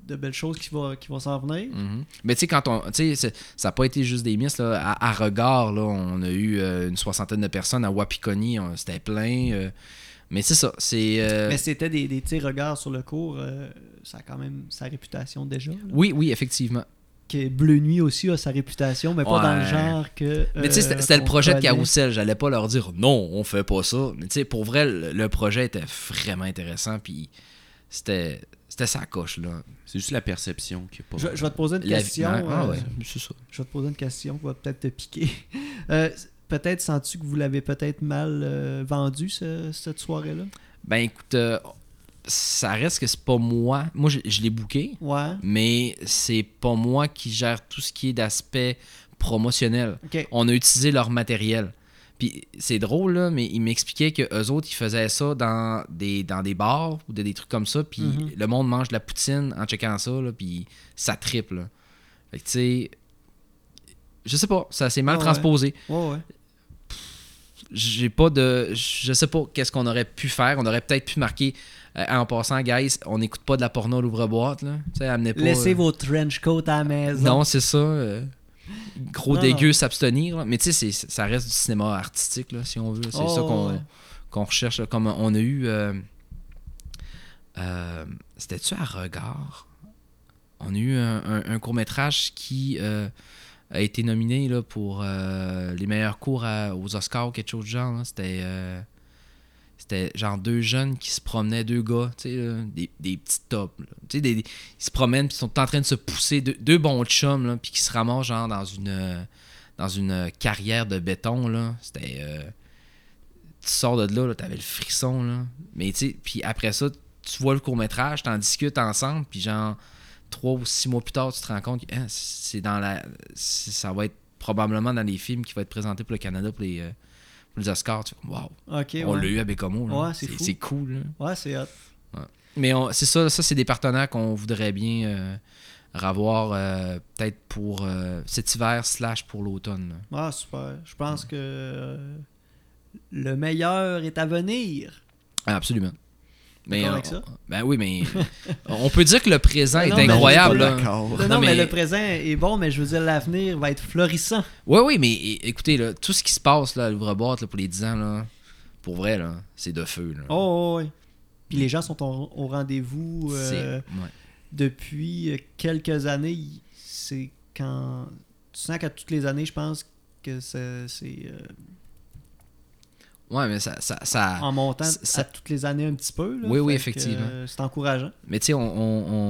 de belles choses qui vont, qui vont s'en venir. Mhm. Mais tu sais, quand on. Tu sais, ça n'a pas été juste des miss. Là. À, à regard, là, on a eu euh, une soixantaine de personnes. À Wapikoni, on- c'était plein. euh, mais c'est ça. C'est. euh, Mais c'était des, des petits regards sur le cours. euh, ça a quand même sa réputation déjà. là. Oui, oui, effectivement. Que Bleu Nuit aussi a sa réputation, mais pas dans le genre que. Mais tu sais, c'était euh, c'était le projet de. Carousel. J'allais pas leur dire non, on fait pas ça. Mais tu sais, pour vrai, le, le projet était vraiment intéressant. Puis c'était. C'était sa coche, là. C'est juste la perception qui est pas. Je, je vais te poser une La- question. Ah euh, ouais, c'est ça. Je vais te poser une question qui va peut-être te piquer. Peut-être sens-tu que vous l'avez peut-être mal euh, vendu ce- cette soirée-là? Ben écoute, euh, ça reste que c'est pas moi. Moi, je, je l'ai booké. Ouais. mais c'est pas moi qui gère tout ce qui est d'aspect promotionnel. On a utilisé leur matériel. Puis c'est drôle, là, mais ils m'expliquaient que eux autres, ils faisaient ça dans des, dans des bars ou des, des trucs comme ça, puis Mhm. le monde mange de la poutine en checkant ça, là, puis ça triple. Fait que tu sais, je sais pas, ça s'est mal transposé. Ouais, ouais. J'ai pas de. Je sais pas qu'est-ce qu'on aurait pu faire. On aurait peut-être pu marquer euh, en passant, guys, on n'écoute pas de la porno à l'ouvre-boîte, là. Tu sais, amenez pas. Laissez euh, vos trench coats à la maison. Non, c'est ça. euh, gros Non, dégueu s'abstenir. Mais tu sais, ça reste du cinéma artistique, là, si on veut. C'est Oh, ça qu'on ouais. qu'on recherche. là. Comme on a eu. C'était-tu à regard? On a eu un, court métrage qui a été nominé là, pour euh, les meilleurs cours aux Oscars ou quelque chose de genre. euh, c'était genre deux jeunes qui se promenaient, deux gars, là, des, des petits tops. ils se promènent, puis sont en train de se pousser, deux, deux bons chums, puis qui se ramassent genre dans une, dans une carrière de béton. là. C'était. euh, tu sors de là, t'avais le frisson. Là. Mais tu puis après ça, tu vois le court-métrage, t'en discutes ensemble, puis genre, trois ou six mois plus tard, tu te rends compte que hein, c'est dans la. Ça va être probablement dans les films qui vont être présentés pour le Canada pour les, euh, pour les Oscars. Tu fais, wow, on ouais. l'a eu à Bécomo. Ouais, c'est cool. là. Ouais, c'est hot. Mais c'est ça, ça c'est des partenaires qu'on voudrait bien euh, revoir euh, peut-être pour euh, cet hiver slash pour l'automne. Ah, super. Je pense que le meilleur est à venir. Ah, absolument. Mais, D'accord avec ça? ben oui, mais on peut dire que le présent Non, est incroyable. là. Non, Non, non, mais... mais- le présent est bon, mais je veux dire, l'avenir va être florissant. Oui, oui, mais écoutez, là, tout ce qui se passe là, à l'ouvre-boîte pour les 10 ans, là, pour vrai, là, c'est de feu. Là. Oh, oh, oui. Puis les gens sont au, au rendez-vous euh, ouais. depuis euh, quelques années. C'est quand. Tu sens qu'à toutes les années, je pense que c'est c'est, euh, Ouais, mais ça. ça, ça- en montant ça- à toutes les années un petit peu. là. Oui, oui, effectivement. euh, c'est encourageant. Mais tu sais, on,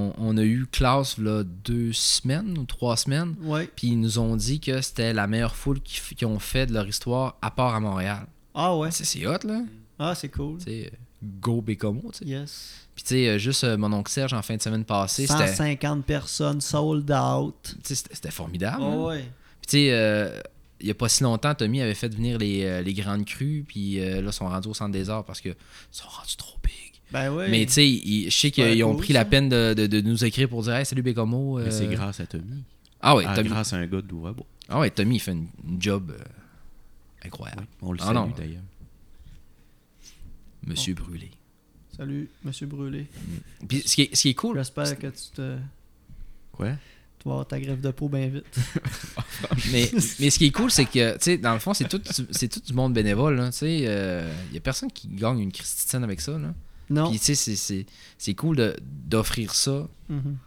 on- on- a eu classe là, deux semaines ou trois semaines, Ouais. puis ils nous ont dit que c'était la meilleure foule qui, f- qui ont fait de leur histoire à part à Montréal. Ah ouais. C'est c'est hot, là. Ah, c'est cool. Tu sais, go Bécomo, tu sais. Yes. Puis tu sais, euh, juste euh, mon oncle Serge en fin de semaine passée, c'était 150 personnes sold out. tu sais, c'était formidable. Ah hein. ouais. Puis tu sais, euh, il y a pas si longtemps, Tommy avait fait venir les, euh, les grandes crues, puis euh, là, ils sont rendus au centre des arts parce que ils sont rendus trop big. Ben ouais. Mais tu sais, je sais qu'ils ont cool, pris la peine de, de- de nous écrire pour dire Hey, salut Bécomo. Mais c'est euh, grâce à Tommy. Ah ouais, Ah, Tommy. grâce à un gars de Louvain-Bois. Ah ouais, Tommy, il fait une, une job euh, incroyable. On le Ah salue non. d'ailleurs. Monsieur Brûlé. Salut, Monsieur Brûlé. Puis ce qui est, ce qui est cool, J'espère que tu te. Quoi? Tu vas avoir ta grève de peau bien vite. mais, mais ce qui est cool, c'est que, tu sais, dans le fond, c'est tout, c'est tout du monde bénévole. là, Tu sais, il y a personne qui gagne une scène avec ça. Là. Non. Puis, tu sais, c'est- c'est, c'est cool de- d'offrir ça Mhm.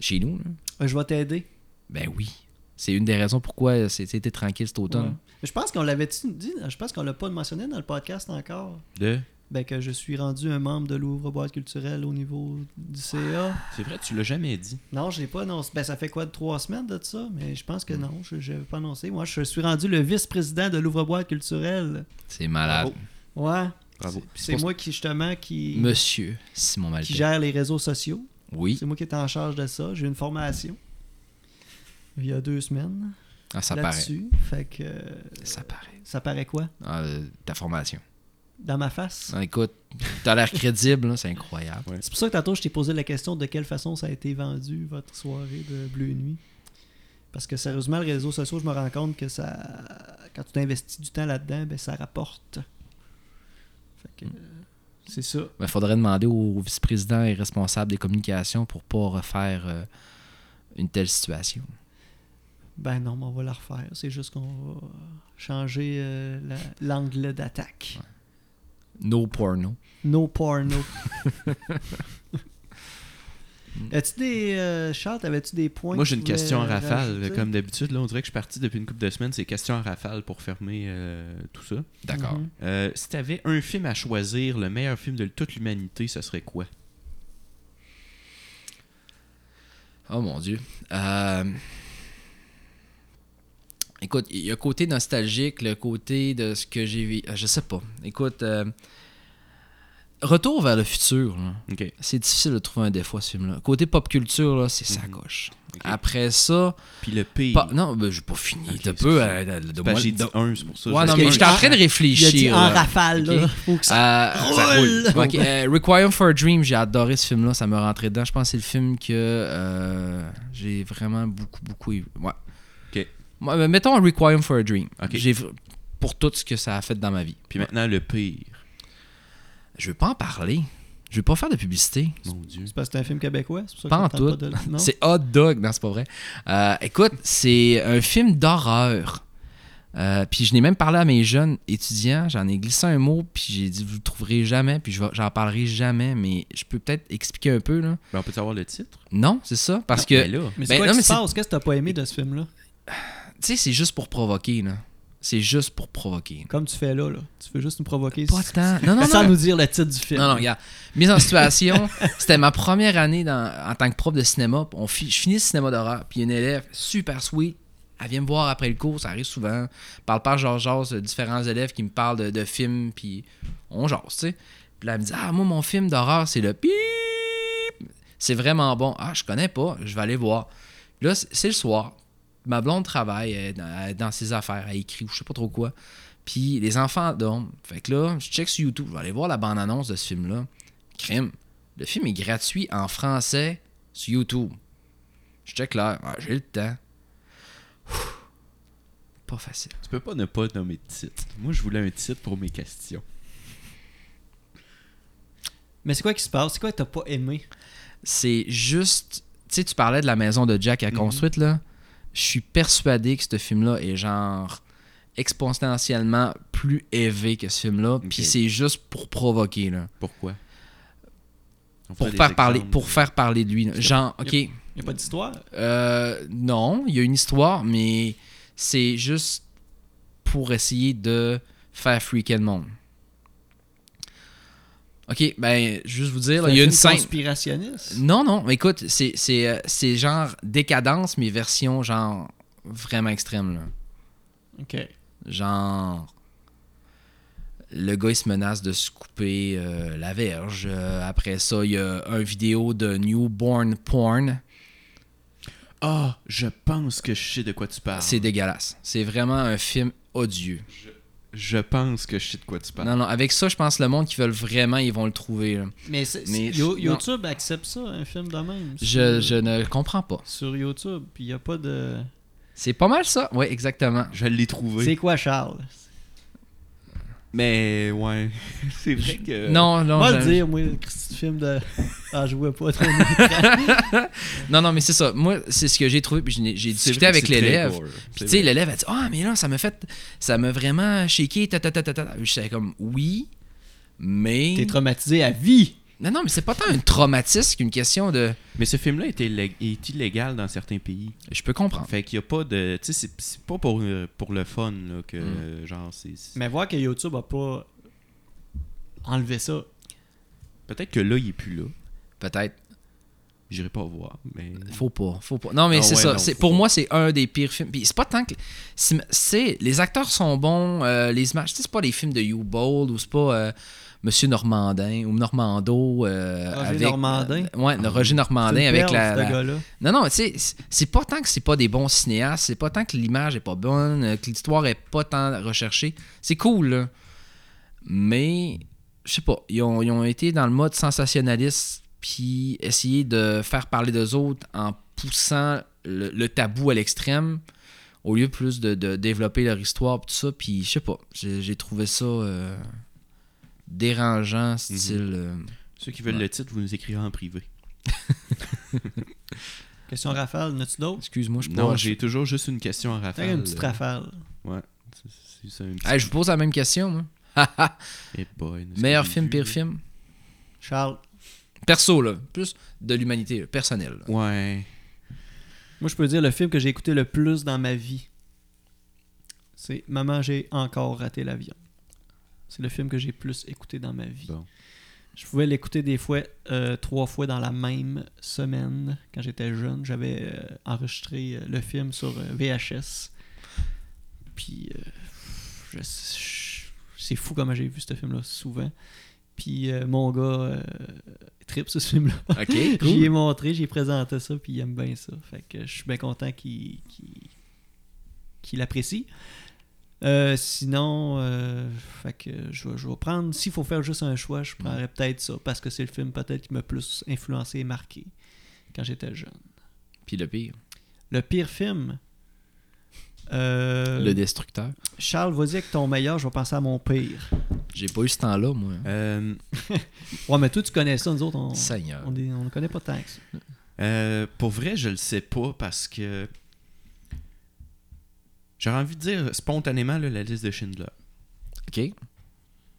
chez nous. là. Euh, Je vais t'aider. Ben oui. C'est une des raisons pourquoi c'est- c'était tranquille cet automne. Ouais. Je pense qu'on l'avait dit. Je pense qu'on l'a pas mentionné dans le podcast encore. De? Ben que je suis rendu un membre de l'ouvre-boîte culturelle au niveau du CA. C'est vrai, tu l'as jamais dit. Non, j'ai pas annoncé. Ben, ça fait quoi de trois semaines de ça? Mais je pense que non, je n'avais pas annoncé. Moi, je suis rendu le vice-président de l'ouvre-boîte culturelle. C'est malade. Ouais. Bravo. C'est- C'est moi qui, justement, qui, Monsieur Simon qui Maltais. gère les réseaux sociaux. Oui. C'est moi qui est en charge de ça. J'ai eu une formation il y a deux semaines Ah, ça paraît. là-dessus. Fait que. euh, Ça paraît. Ça paraît quoi? Ah, euh, ta formation. Dans ma face? Ah, écoute, t'as l'air crédible, c'est incroyable. Ouais. C'est pour ça que tantôt, je t'ai posé la question de quelle façon ça a été vendu, votre soirée de Bleu Nuit. Parce que sérieusement, les réseaux sociaux, je me rends compte que ça. Quand tu investis du temps là-dedans, ben, ça rapporte. Fait que. C'est ça. Il faudrait demander au vice-président et responsable des communications pour pas refaire euh, une telle situation. Ben non, mais on va la refaire. C'est juste qu'on va changer euh, la- l'angle d'attaque. No porno. No porno. As-tu des. Euh, Charles, avais-tu des points Moi, j'ai une question en rafale, rajouter? comme d'habitude. Là, on dirait que je suis parti depuis une couple de semaines. C'est question en rafale pour fermer euh, tout ça. D'accord. Mhm. Euh, si tu avais un film à choisir, le meilleur film de toute l'humanité, ce serait quoi? Oh mon Dieu. Euh, Écoute, il y a le côté nostalgique, le côté de ce que j'ai vu. Je sais pas. Écoute, euh, Retour vers le futur, c'est difficile de trouver un défaut à ce film-là. Côté pop culture, là, c'est sa Mhm. coche. Ok. Après ça, Puis le pire. pas- non, ben, j'ai pas fini. Ok, T'as c'est peu. ça. euh, de- Ben, j'ai dit un, c'est pour ça. Ouais, non, mais j'étais en train de Il a dit réfléchir. en rafale, là. Ok. Faut que ça. Euh, Ça roule. Euh, Requiem for a Dream, j'ai adoré ce film-là, ça me rentrait dedans. Je pense que c'est le film que euh, j'ai vraiment beaucoup, beaucoup. aimé. Ouais. Mais mettons Requiem for a Dream. J'ai pour tout ce que ça a fait dans ma vie. Puis maintenant, le pire. Je veux pas en parler. Je veux pas faire de publicité. Mon Dieu. C'est parce que c'est un film québécois. C'est pour ça Pas en tout. de-? C'est Hot Dog, non, c'est pas vrai. Euh, écoute, c'est un film d'horreur. Euh, puis je n'ai même parlé à mes jeunes étudiants, j'en ai glissé un mot, puis j'ai dit vous le trouverez jamais, puis je vais- j'en parlerai jamais, mais je peux peut-être expliquer un peu là. Ben, on peut savoir le titre? Non, c'est ça, parce Non, que ben là. Mais c'est Ben, quoi non, qui mais se c'est- passe? Qu'est-ce que t'as pas aimé de ce film-là? tu sais, c'est juste pour provoquer là. C'est juste pour provoquer. Comme tu fais là, là. Tu veux juste nous provoquer. Pas tant. Non, non, Sans non. nous dire le titre du film. Non, non, regarde. Mise en situation, c'était ma première année dans- en tant que prof de cinéma. On fi- je finis le cinéma d'horreur, puis il y a une élève super sweet. Elle vient me voir après le cours, ça arrive souvent. Parle pas genre jase de différents élèves qui me parlent de, de films, puis on jase, tu sais. Puis là, elle me dit Ah, moi, mon film d'horreur, c'est le pip. C'est vraiment bon. Ah, je connais pas, je vais aller voir. Là, c'est c'est le soir. Ma blonde travaille elle dans, elle est dans ses affaires, elle écrit ou je sais pas trop quoi. Puis les enfants dorment. Fait que là, je check sur YouTube, je vais aller voir la bande-annonce de ce film-là. Crime. Le film est gratuit en français sur YouTube. Je check là, ah, j'ai le temps. Ouh. Pas facile. Tu peux pas ne pas nommer de titre. Moi, je voulais un titre pour mes questions. Mais c'est quoi qui se passe? C'est quoi que t'as pas aimé? C'est juste. Tu sais, tu parlais de la maison de Jack à Mhm. construite, là. Je suis persuadé que ce film-là est genre exponentiellement plus élevé que ce film-là. Ok. Puis c'est juste pour provoquer, là. Pourquoi? Pour faire, parler, pour faire parler de lui. là. Genre, ok. Y a pas d'histoire? Euh, non, il y a une histoire, mais c'est juste pour essayer de faire freaker le monde. Ok, ben, juste vous dire, là, il y a un une scène. conspirationniste? Non, non, mais écoute, c'est, c'est, euh, c'est genre décadence, mais version genre vraiment extrême. Là. Ok. Genre. Le gars, il se menace de se couper euh, la verge. Euh, après ça, il y a un vidéo de newborn porn. Ah, je pense que je sais de quoi tu parles. C'est dégueulasse. C'est vraiment un film odieux. Je pense que je sais de quoi tu parles. Non, non, avec ça, je pense que le monde qui veulent vraiment, ils vont le trouver. là. Mais, non. YouTube accepte ça, un film de même. Je, sur- je ne comprends pas. Sur YouTube, puis il n'y a pas de. C'est pas mal ça. Oui, exactement. Je l'ai trouvé. C'est quoi, Charles? Mais ouais, c'est vrai que. Non, non. Moi, le dire, moi, le Christy film de. Ah, je vois pas trop. Non, non, mais c'est ça. Moi, c'est ce que j'ai trouvé. Puis j'ai discuté avec l'élève. Puis tu sais, l'élève a dit Ah, mais là, ça m'a fait. Ça m'a vraiment shaké. Ta, ta, ta, ta, ta. Je savais comme Oui, mais. T'es traumatisé à vie. Non, non, mais c'est pas tant un traumatisme qu'une question de. Mais ce film-là est, illég- est illégal dans certains pays. Je peux comprendre. Fait qu'il y a pas de. Tu sais, c'est- pas pour, euh, pour le fun, là, que Mm. euh, genre, c'est. Mais voir que YouTube a pas enlevé ça. Peut-être que là, il est plus là. Peut-être. J'irai pas voir, mais. Faut pas, faut pas. Non, mais Ah c'est ouais, ça. non, pour pas. moi, c'est un des pires films. Puis c'est pas tant que. C'est, c'est- les acteurs sont bons, euh, les images. Tu sais, c'est pas des films de You Bold ou c'est pas euh, Monsieur Normandin ou Normando. euh, Roger avec, Normandin? euh, ouais, le Roger Normandin avec perle, la. Non, non, tu sais, c'est- pas tant que c'est pas des bons cinéastes, c'est pas tant que l'image est pas bonne, euh, que l'histoire est pas tant recherchée. C'est cool, là. Mais, je sais pas, ils ont, ils ont été dans le mode sensationnaliste, puis essayer de faire parler d'eux autres en poussant le, le tabou à l'extrême, au lieu plus de, de développer leur histoire, tout ça. Puis, je sais pas, j'ai j'ai trouvé ça euh, dérangeant, style. euh, Ceux qui veulent Ouais. le titre, vous nous écrirez en privé. Question rafale, n'as-tu d'autres? Excuse-moi, je peux Non, pas- j'ai toujours juste une question en Fais rafale. une petite rafale. Ouais. C'est- c'est ça, une petite- Hey, je vous pose la même question, moi. Eh boy, que Meilleur film, vu, pire là? film? Charles. Perso, là. Plus de l'humanité, là, personnel. là. Ouais. Moi, je peux dire le film que j'ai écouté le plus dans ma vie. C'est Maman, j'ai encore raté l'avion. C'est le film que j'ai plus écouté dans ma vie. Bon. Je pouvais l'écouter des fois, euh, trois fois dans la même semaine. Quand j'étais jeune, j'avais euh, enregistré euh, le film sur VHS. Puis, je- je- c'est fou comment j'ai vu ce film-là souvent. Puis, euh, mon gars euh, tripe ce film-là. OK, J'y ai montré, j'ai présenté ça, puis il aime bien ça. Fait que je suis bien content qu'il qu'il- qu'il apprécie. Euh, sinon, euh, fait que je, vais- je vais prendre, s'il faut faire juste un choix, je prendrais peut-être ça, parce que c'est le film peut-être qui m'a plus influencé et marqué quand j'étais jeune. Puis le pire, Le pire film? euh, Le Destructeur. Charles, vas-y avec ton meilleur, je vais penser à mon pire. J'ai pas eu ce temps-là, moi. Euh, Ouais, mais toi, tu connais ça, nous autres, on Seigneur. on ne connaît pas tant que ça. euh, pour vrai, je le sais pas parce que. J'aurais envie de dire spontanément là, la liste de Schindler. OK.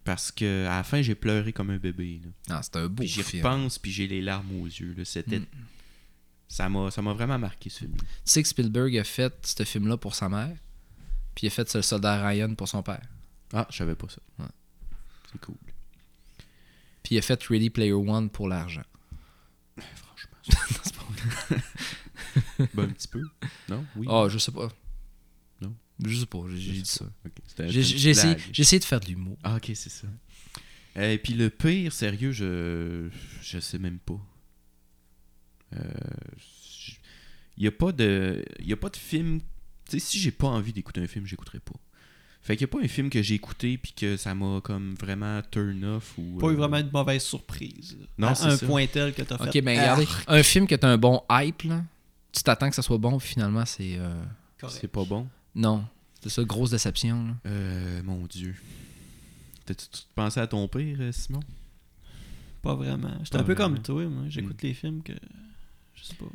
Parce que à la fin, j'ai pleuré comme un bébé. là. Ah, c'est un beau Puis j'y repense, puis j'ai les larmes aux yeux. là. C'était. Mm. Ça m'a ça m'a vraiment marqué ce film. Tu sais que Spielberg a fait ce film-là pour sa mère, puis il a fait le soldat Ryan pour son père. Ah, je savais pas ça. Ouais. C'est cool. Puis il a fait Ready Player One pour l'argent. Franchement. ben, un petit peu. Non? Oui. Ah, je sais pas. Je sais pas, j'ai dit ça. Ok, c'était- J'ai essayé, de faire de l'humour. Ah, ok, c'est ça. Et puis le pire, sérieux, je je sais même pas. Il n'y a pas de y a pas de film. Tu sais, si j'ai pas envie d'écouter un film, j'écouterai pas. Fait qu'il n'y a pas un film que j'ai écouté puis que ça m'a comme vraiment turn off ou. Pas eu euh, vraiment une mauvaise surprise. Non, c'est un ça. point tel que t'as fait. Ok, ben regardez, un film qui a un bon hype, là, tu t'attends que ça soit bon, puis finalement, c'est. euh. C'est pas bon. Non. C'est ça, grosse déception. Là. Euh, mon Dieu. T'as-tu tu pensais à ton pire, euh, Simon? Pas vraiment. J'étais Pas un peu vraiment. comme toi, moi. J'écoute Mm. les films que. Je sais pas.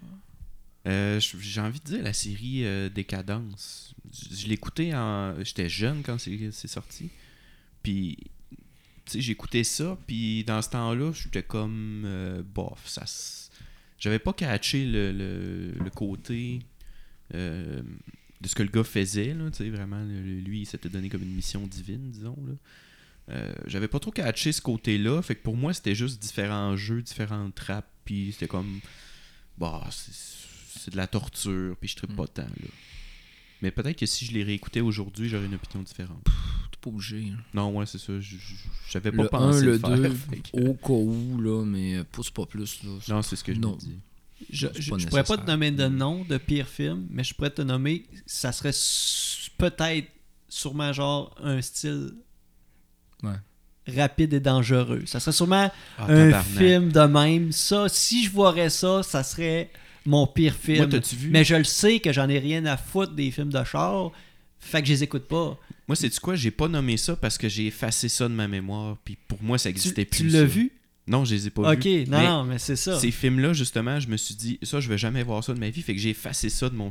Euh, j- J'ai envie de dire la série euh, Décadence. Je écouté en. J'étais jeune quand c'est c'est sorti. Puis, tu sais, j'écoutais ça. Puis, dans ce temps-là, j'étais comme. euh, bof, ça. s- J'avais pas catché le, le, le côté euh, de ce que le gars faisait. Là, tu sais, vraiment, lui, il s'était donné comme une mission divine, disons. Là. Euh, J'avais pas trop catché ce côté-là. Fait que pour moi, c'était juste différents jeux, différentes trappes. Puis, c'était comme. Bah, c'est de la torture, puis je tripe Mm. pas tant, là. Mais peut-être que si je les réécoutais aujourd'hui, j'aurais une opinion différente. T'es pas obligé. là. Non, ouais, c'est ça. J'avais pas Le pensé 1, le le faire. 2, fait que- au cas où, là, mais c'est pas plus. Là. Non, c'est ce que je Non. me dis. Je, je pourrais pas te nommer de nom de pire film, mais je pourrais te nommer. Ça serait peut-être sûrement genre un style Ouais. rapide et dangereux. Ça serait sûrement Ah, un tabarnak. film de même. Ça, si je voirais ça, ça serait mon pire film. Moi, t'as-tu vu? Mais je le sais que j'en ai rien à foutre des films de char. Fait que je les écoute pas. Moi, c'est quoi? J'ai pas nommé ça parce que j'ai effacé ça de ma mémoire. Puis pour moi, ça Tu, existait tu plus. l'as ça. vu? Non, je les ai pas Ok, vus. non, Mais non, mais c'est ça. Ces films-là, justement, je me suis dit, ça, je vais jamais voir ça de ma vie. Fait que j'ai effacé ça de mon.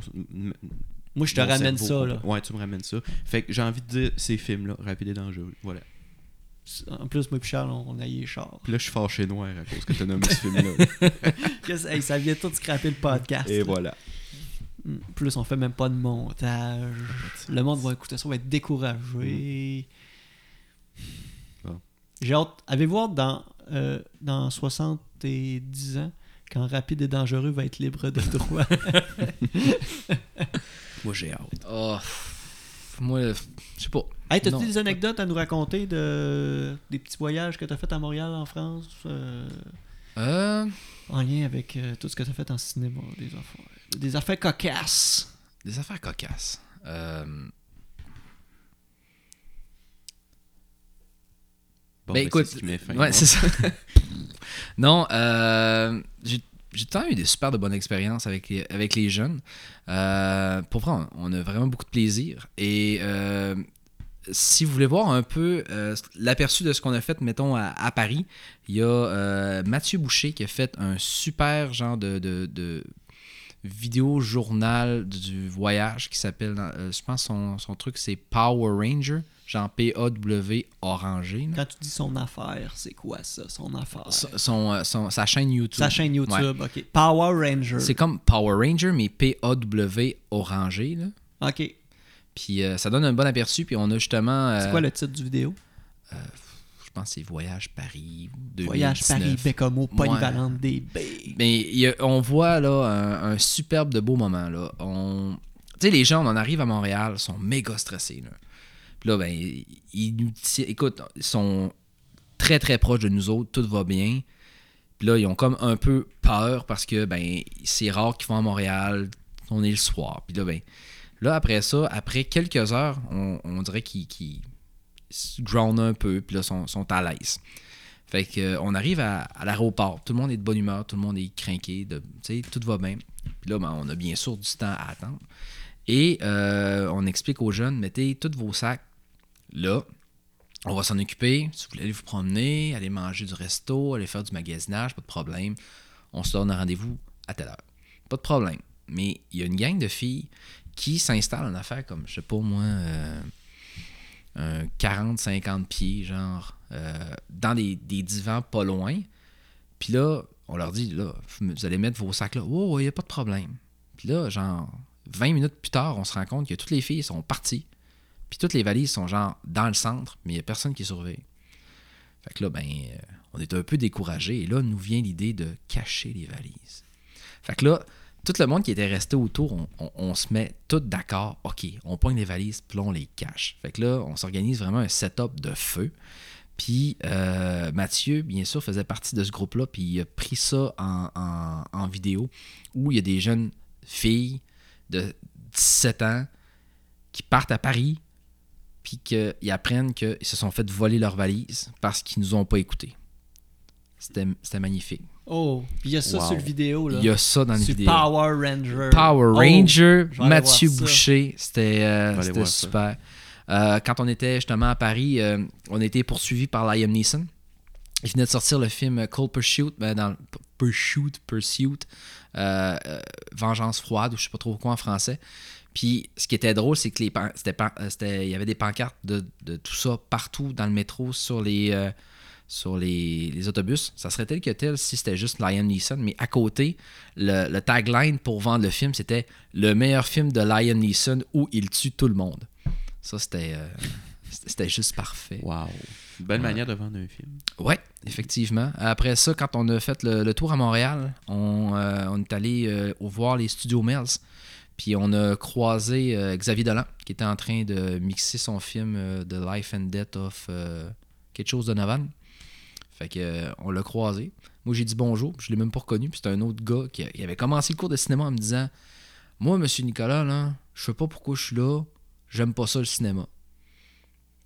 Moi, je te mon ramène cerveau. ça, là. Ouais, tu me ramènes ça. Fait que j'ai envie de dire ces films-là, Rapide et dangereux. Voilà. En plus, moi et Charles, on, a les chars. Puis là, je suis fâché noir à cause que t'as nommé ce film-là. Hey, ça vient tout scraper le podcast. Et là. voilà. Mm. Plus, on fait même pas de montage. Le monde va écouter ça, va être découragé. Bon. J'ai hâte. Avez-vous hâte dans, euh, dans 70 ans, quand Rapide et Dangereux va être libre de droit? Moi, j'ai hâte. Oh, pff, moi, je sais pas. hey, t'as-tu des anecdotes à nous raconter de des petits voyages que t'as fait à Montréal, en France, euh, Euh, en lien avec euh, tout ce que t'as fait en cinéma, des affaires, des affaires cocasses? des affaires cocasses. Bon, ben, écoute, c'est ce ouais, ça. non, euh, j'ai j'ai tant eu des super de bonnes expériences avec les, avec les jeunes. Euh, pour vrai, on- a vraiment beaucoup de plaisir. Et euh, si vous voulez voir un peu euh, l'aperçu de ce qu'on a fait, mettons, à, à Paris, il y a Mathieu Boucher qui a fait un super genre de, de, de vidéo journal du voyage qui s'appelle, je pense son, son truc c'est Power Ranger, genre P-A-W orangé. Quand tu dis son affaire, c'est quoi ça, son affaire? Son, son- euh, son- sa chaîne YouTube. Sa chaîne Ouais. YouTube, ok. Power Ranger. C'est comme Power Ranger, mais P-A-W orangé. Là. Ok. Puis euh, ça donne un bon aperçu. Puis on a justement. euh, C'est quoi le titre du vidéo? Je pense que c'est Voyage Paris. 2019. Voyage Paris, Bécomo, polyvalente des baies. Mais a- on voit là un, un superbe de beau moment. Là. On... Tu sais, les gens, on en arrive à Montréal, sont méga stressés. Là. Puis là, ben, ils nous Écoute, ils sont très très proches de nous autres, tout va bien. Puis là, ils ont comme un peu peur parce que ben c'est rare qu'ils vont à Montréal, on est le soir. Puis là, ben, là après ça, après quelques heures, on, dirait qu'ils se groundent un peu, puis là, sont, sont à l'aise. Fait que, euh, arrive à, l'aéroport, tout le monde est de bonne humeur, tout le monde est craqué, tout va bien. Puis là, ben, on a bien sûr du temps à attendre. Et euh, on explique aux jeunes, mettez tous vos sacs là, on va s'en occuper. Si vous voulez aller vous promener, aller manger du resto, aller faire du magasinage, pas de problème. On se donne un rendez-vous à telle heure. Pas de problème. Mais il y a une gang de filles qui s'installent en affaire comme, je sais pas moi, euh, un 40-50 pieds, genre, euh, dans des, des divans pas loin. Puis là, on leur dit, là, vous allez mettre vos sacs là. Oh, il n'y a pas de problème. Puis là, genre, 20 minutes plus tard, on se rend compte que toutes les filles sont parties. Puis toutes les valises sont genre dans le centre, mais il n'y a personne qui surveille. Fait que là, ben, euh, on est un peu découragé. Et là, nous vient l'idée de cacher les valises. Fait que là, tout le monde qui était resté autour, on, se met tout d'accord. OK, on pogne les valises, puis on les cache. Fait que là, on s'organise vraiment un setup de feu. Puis euh, Mathieu, bien sûr, faisait partie de ce groupe-là, puis il a pris ça en- en vidéo, où il y a des jeunes filles de 17 ans qui partent à Paris, puis qu'ils apprennent qu'ils se sont fait voler leurs valises parce qu'ils nous ont pas écoutés. C'était c'était magnifique. Oh, puis il y a ça Wow. sur le vidéo, là. Il y a ça dans les Sur vidéos. Power Ranger. Power Oh, Ranger, Mathieu. Boucher, c'était euh, super. Euh, quand on était justement à Paris, euh, on a été poursuivi par Liam Neeson. Il venait de sortir le film Cold Pursuit, ben, dans Pursuit, Pursuit, euh, euh, Vengeance froide, ou je sais pas trop quoi en français. Puis ce qui était drôle, c'est que les pan- c'était pan- euh, c'était- il y avait des pancartes de, de tout ça partout dans le métro sur les euh, sur les, les autobus. Ça serait tel que tel si c'était juste Liam Neeson, mais à côté, le, le tagline pour vendre le film, c'était le meilleur film de Liam Neeson où il tue tout le monde. Ça, c'était euh, c'était c'était juste parfait. Wow. Une belle Ouais. manière de vendre un film. Ouais, effectivement. Après ça, quand on a fait le, le tour à Montréal, on, euh, on est allé euh, voir les studios Mills. Puis on a croisé euh, Xavier Dolan, qui était en train de mixer son film euh, The Life and Death of euh, quelque chose de Novan. Fait que on l'a croisé. Moi, j'ai dit bonjour, je l'ai même pas reconnu. Puis c'était un autre gars qui avait commencé le cours de cinéma en me disant Moi, monsieur Nicolas, là, je sais pas pourquoi je suis là, j'aime pas ça le cinéma.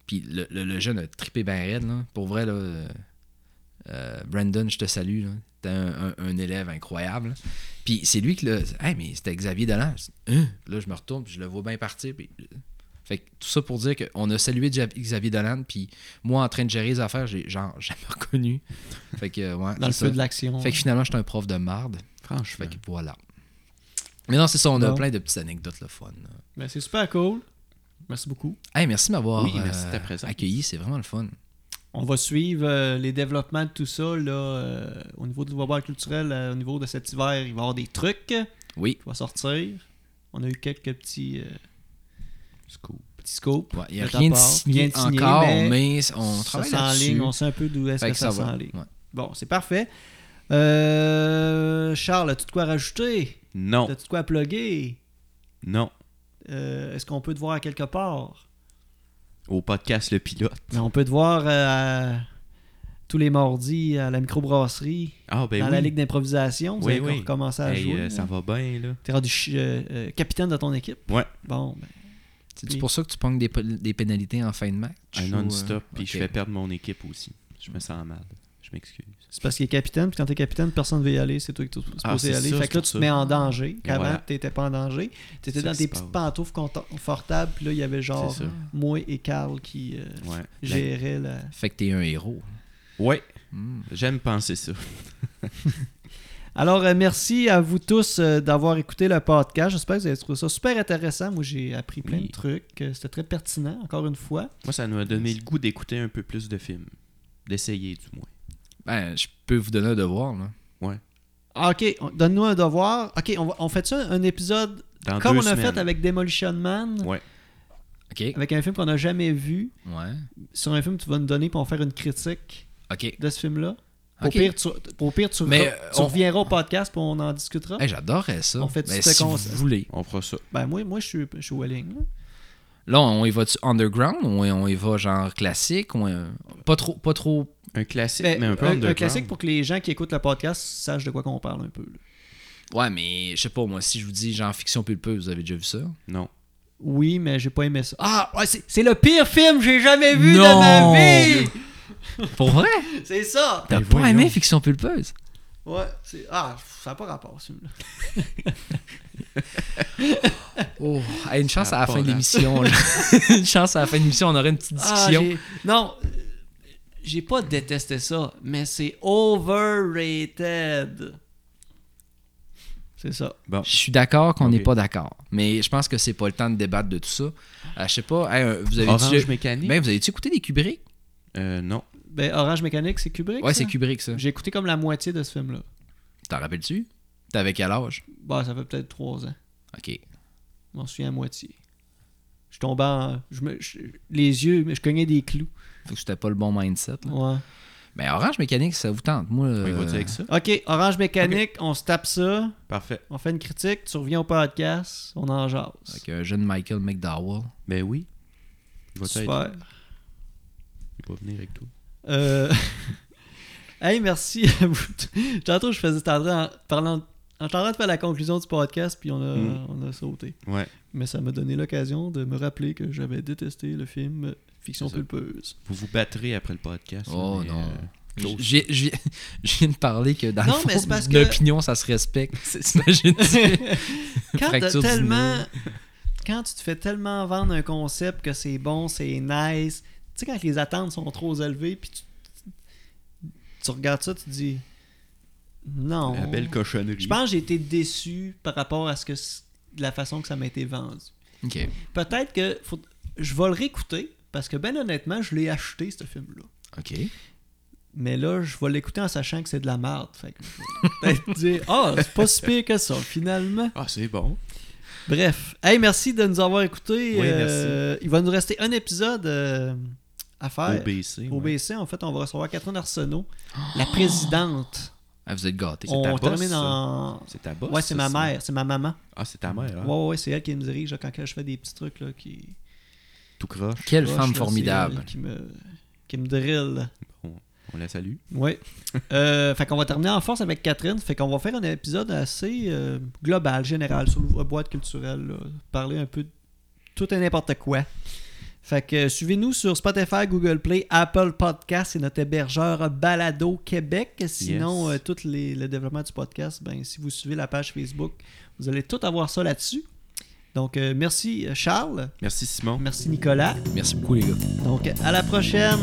Puis le, jeune a trippé bien raide, là. Pour vrai, là. Brandon, je te salue. Un, un- un élève incroyable. Puis c'est lui qui l'a. Hey, mais c'était Xavier Dolan. Hein? Là, je me retourne, puis je le vois bien partir. Puis... Fait que tout ça pour dire qu'on a salué Xavier Dolan, puis moi, en train de gérer les affaires, j'ai genre jamais reconnu. Fait que, euh, ouais, Dans le c'est feu de l'action. Fait que finalement, j'étais un prof de marde. Franchement. Fait que voilà. Mais non, c'est ça, on a Bon. plein de petites anecdotes le fun. Ben, c'est super cool. Merci beaucoup. Hey, merci de m'avoir Oui, euh, accueilli, c'est vraiment le fun. On va suivre euh, les développements de tout ça là, euh, au niveau du Bois culturel, euh, au niveau de cet hiver. Il va y avoir des trucs qui Oui. vont sortir. On a eu quelques petits, euh, Scoop. petits scopes. Il n'y a rien de signé Rien de signé, encore, mais mais, on ça travaille s'enligne, là-dessus. On sait un peu d'où est-ce que, que ça, ça va. Ouais. Bon, c'est parfait. Euh, Charles, as-tu de quoi rajouter? Non, As-tu de quoi plugger? non. Euh, Est-ce qu'on peut te voir à quelque part? Au podcast Le Pilote. Mais on peut te voir euh, à- tous les mardis à la microbrasserie, Ah, ben dans oui. la ligue d'improvisation. Vous Oui, avez oui. recommencé à Hey, jouer. euh, ça va bien, là. T'es rendu euh, euh, capitaine de ton équipe? Ouais. Bon, ben, C'est pour ça que tu pognes des, des pénalités en fin de match? Un non-stop, euh, puis je fais perdre mon équipe aussi. Je me sens mal. Je m'excuse. C'est parce qu'il est capitaine, puis quand t'es capitaine, personne ne veut y aller, c'est toi qui es supposé Ah, c'est aller. ça, fait que là, tu te mets en danger. Qu'avant, voilà. t'étais pas en danger. T'étais dans tes se petites passe. pantoufles confortables, puis là, il y avait genre moi et Carl qui euh, Ouais. géraient la. Fait que t'es un héros. Ouais, Hmm. j'aime penser ça. Alors, euh, merci à vous tous euh, d'avoir écouté le podcast. J'espère que vous avez trouvé ça super intéressant. Moi, j'ai appris plein Oui. de trucs. Euh, C'était très pertinent, encore une fois. Moi, ça nous a donné le goût d'écouter un peu plus de films. D'essayer, du moins. Ben, je peux vous donner un devoir, là. Ah, ok, on- donne-nous un devoir. Ok, on, va- on fait ça, un épisode Dans comme on a semaines. fait avec Demolition Man, Ouais. OK. avec un film qu'on n'a jamais vu. Ouais. Sur un film que tu vas nous donner pour en faire une critique OK. de ce film-là. Au pire, tu, au pire, tu, Mais, re- tu on- reviendras au podcast pour on en discutera. Hey, J'adorerais ça. On fait Ben, ce si qu'on- vous voulez. On fera ça. Ben, moi, moi je suis, je suis willing. là. Là, on y va underground ou on y va genre classique ou euh, pas trop pas trop Un classique, mais un peu un, un classique pour que les gens qui écoutent le podcast sachent de quoi qu'on parle un peu. là. Ouais, mais je sais pas moi si je vous dis genre fiction pulpeuse, vous avez déjà vu ça? Non. Oui, mais j'ai pas aimé ça. Ah, ouais, c'est, c'est le pire film que j'ai jamais vu Non! de ma vie! Pour vrai? C'est ça! T'as Ben pas aimé fiction pulpeuse? Ouais, c'est. Ah, ça n'a pas rapport, ce film-là. Oh, hey, une chance Ça à a la pas fin de l'émission. là. une chance à la fin de l'émission, on aurait une petite Ah, discussion. j'ai- non, j'ai pas détesté ça, mais c'est overrated. C'est ça. Bon. Je suis d'accord qu'on n'est pas d'accord, mais je pense que c'est pas le temps de débattre de tout ça. Euh, je sais pas, hey, euh, vous avez Orange déjà- Mécanique? Ben, vous avez-tu écouté des Kubrick? Euh, non. Ben, Orange Mécanique, c'est Kubrick. Ouais, c'est Kubrick ça. J'ai écouté comme la moitié de ce film-là. T'en rappelles-tu? T'avais quel âge? Bah, ça fait peut-être trois ans. Ok. Je m'en souviens à moitié. Je tombais en. Je me, je- les yeux, mais je cognais des clous. Faut que c'était pas le bon mindset. là. Ouais. Mais Orange Mécanique, ça vous tente. Moi, euh, avec ça? Ok, Orange Mécanique, on se tape ça. Parfait. On fait une critique, tu reviens au podcast, on en jase. avec un jeune Michael McDowell. Ben oui. Il va être Super. Il va venir avec toi. Euh... hey, merci à vous. Tantôt, je faisais j'étais en parlant, en train de faire la conclusion du podcast, puis on a, Mm. on a sauté. Ouais. Mais ça m'a donné l'occasion de me rappeler que j'avais détesté le film Fiction pulpeuse. Vous vous battrez après le podcast. Oh mais, non. euh. J'ai- Je viens- de parler que dans Non, le mais fond, c'est parce que- l'opinion, ça se respecte. T'imagines? quand tellement. Quand tu te fais tellement vendre un concept que c'est bon, c'est nice. Tu sais, quand les attentes sont trop élevées, puis tu, tu regardes ça, tu te dis. Non. La belle cochonnerie. Je pense que j'ai été déçu par rapport à ce que de la façon que ça m'a été vendu. ok. Peut-être que faut- je vais le réécouter parce que ben honnêtement, je l'ai acheté ce film-là. Ok. Mais là, je vais l'écouter en sachant que c'est de la merde. Fait que peut-être dire ah, c'est pas si pire que ça finalement. Ah, c'est bon. Bref, hey, merci de nous avoir écoutés. Oui, Euh, il va nous rester un épisode euh, à faire. OBC. Au ouais. BC, en fait, on va recevoir Catherine Arsenault, la présidente. Ah, vous êtes gâtés. ta On boss, en. C'est ta boss. Ouais, c'est ma mère, c'est ma maman. Ah, c'est ta mère. hein? Ouais, ouais, ouais, c'est elle qui me dirige là, quand je fais des petits trucs là, qui. Tout croche. Quelle femme là, c'est formidable. elle Qui me, qui me drill. On la salue. Ouais. euh, fait qu'on va terminer en force avec Catherine. Fait qu'on va faire un épisode assez euh, global, général, sur la boîte culturelle. là. Parler un peu de tout et n'importe quoi. Fait que euh, suivez-nous sur Spotify, Google Play, Apple Podcast et notre hébergeur Balado Québec. Sinon, Yes. euh, tout les, le développement du podcast, ben, si vous suivez la page Facebook, vous allez tout avoir ça là-dessus. Donc, euh, merci Charles, Merci Simon. merci Nicolas. Merci beaucoup, les gars. Donc, à la prochaine.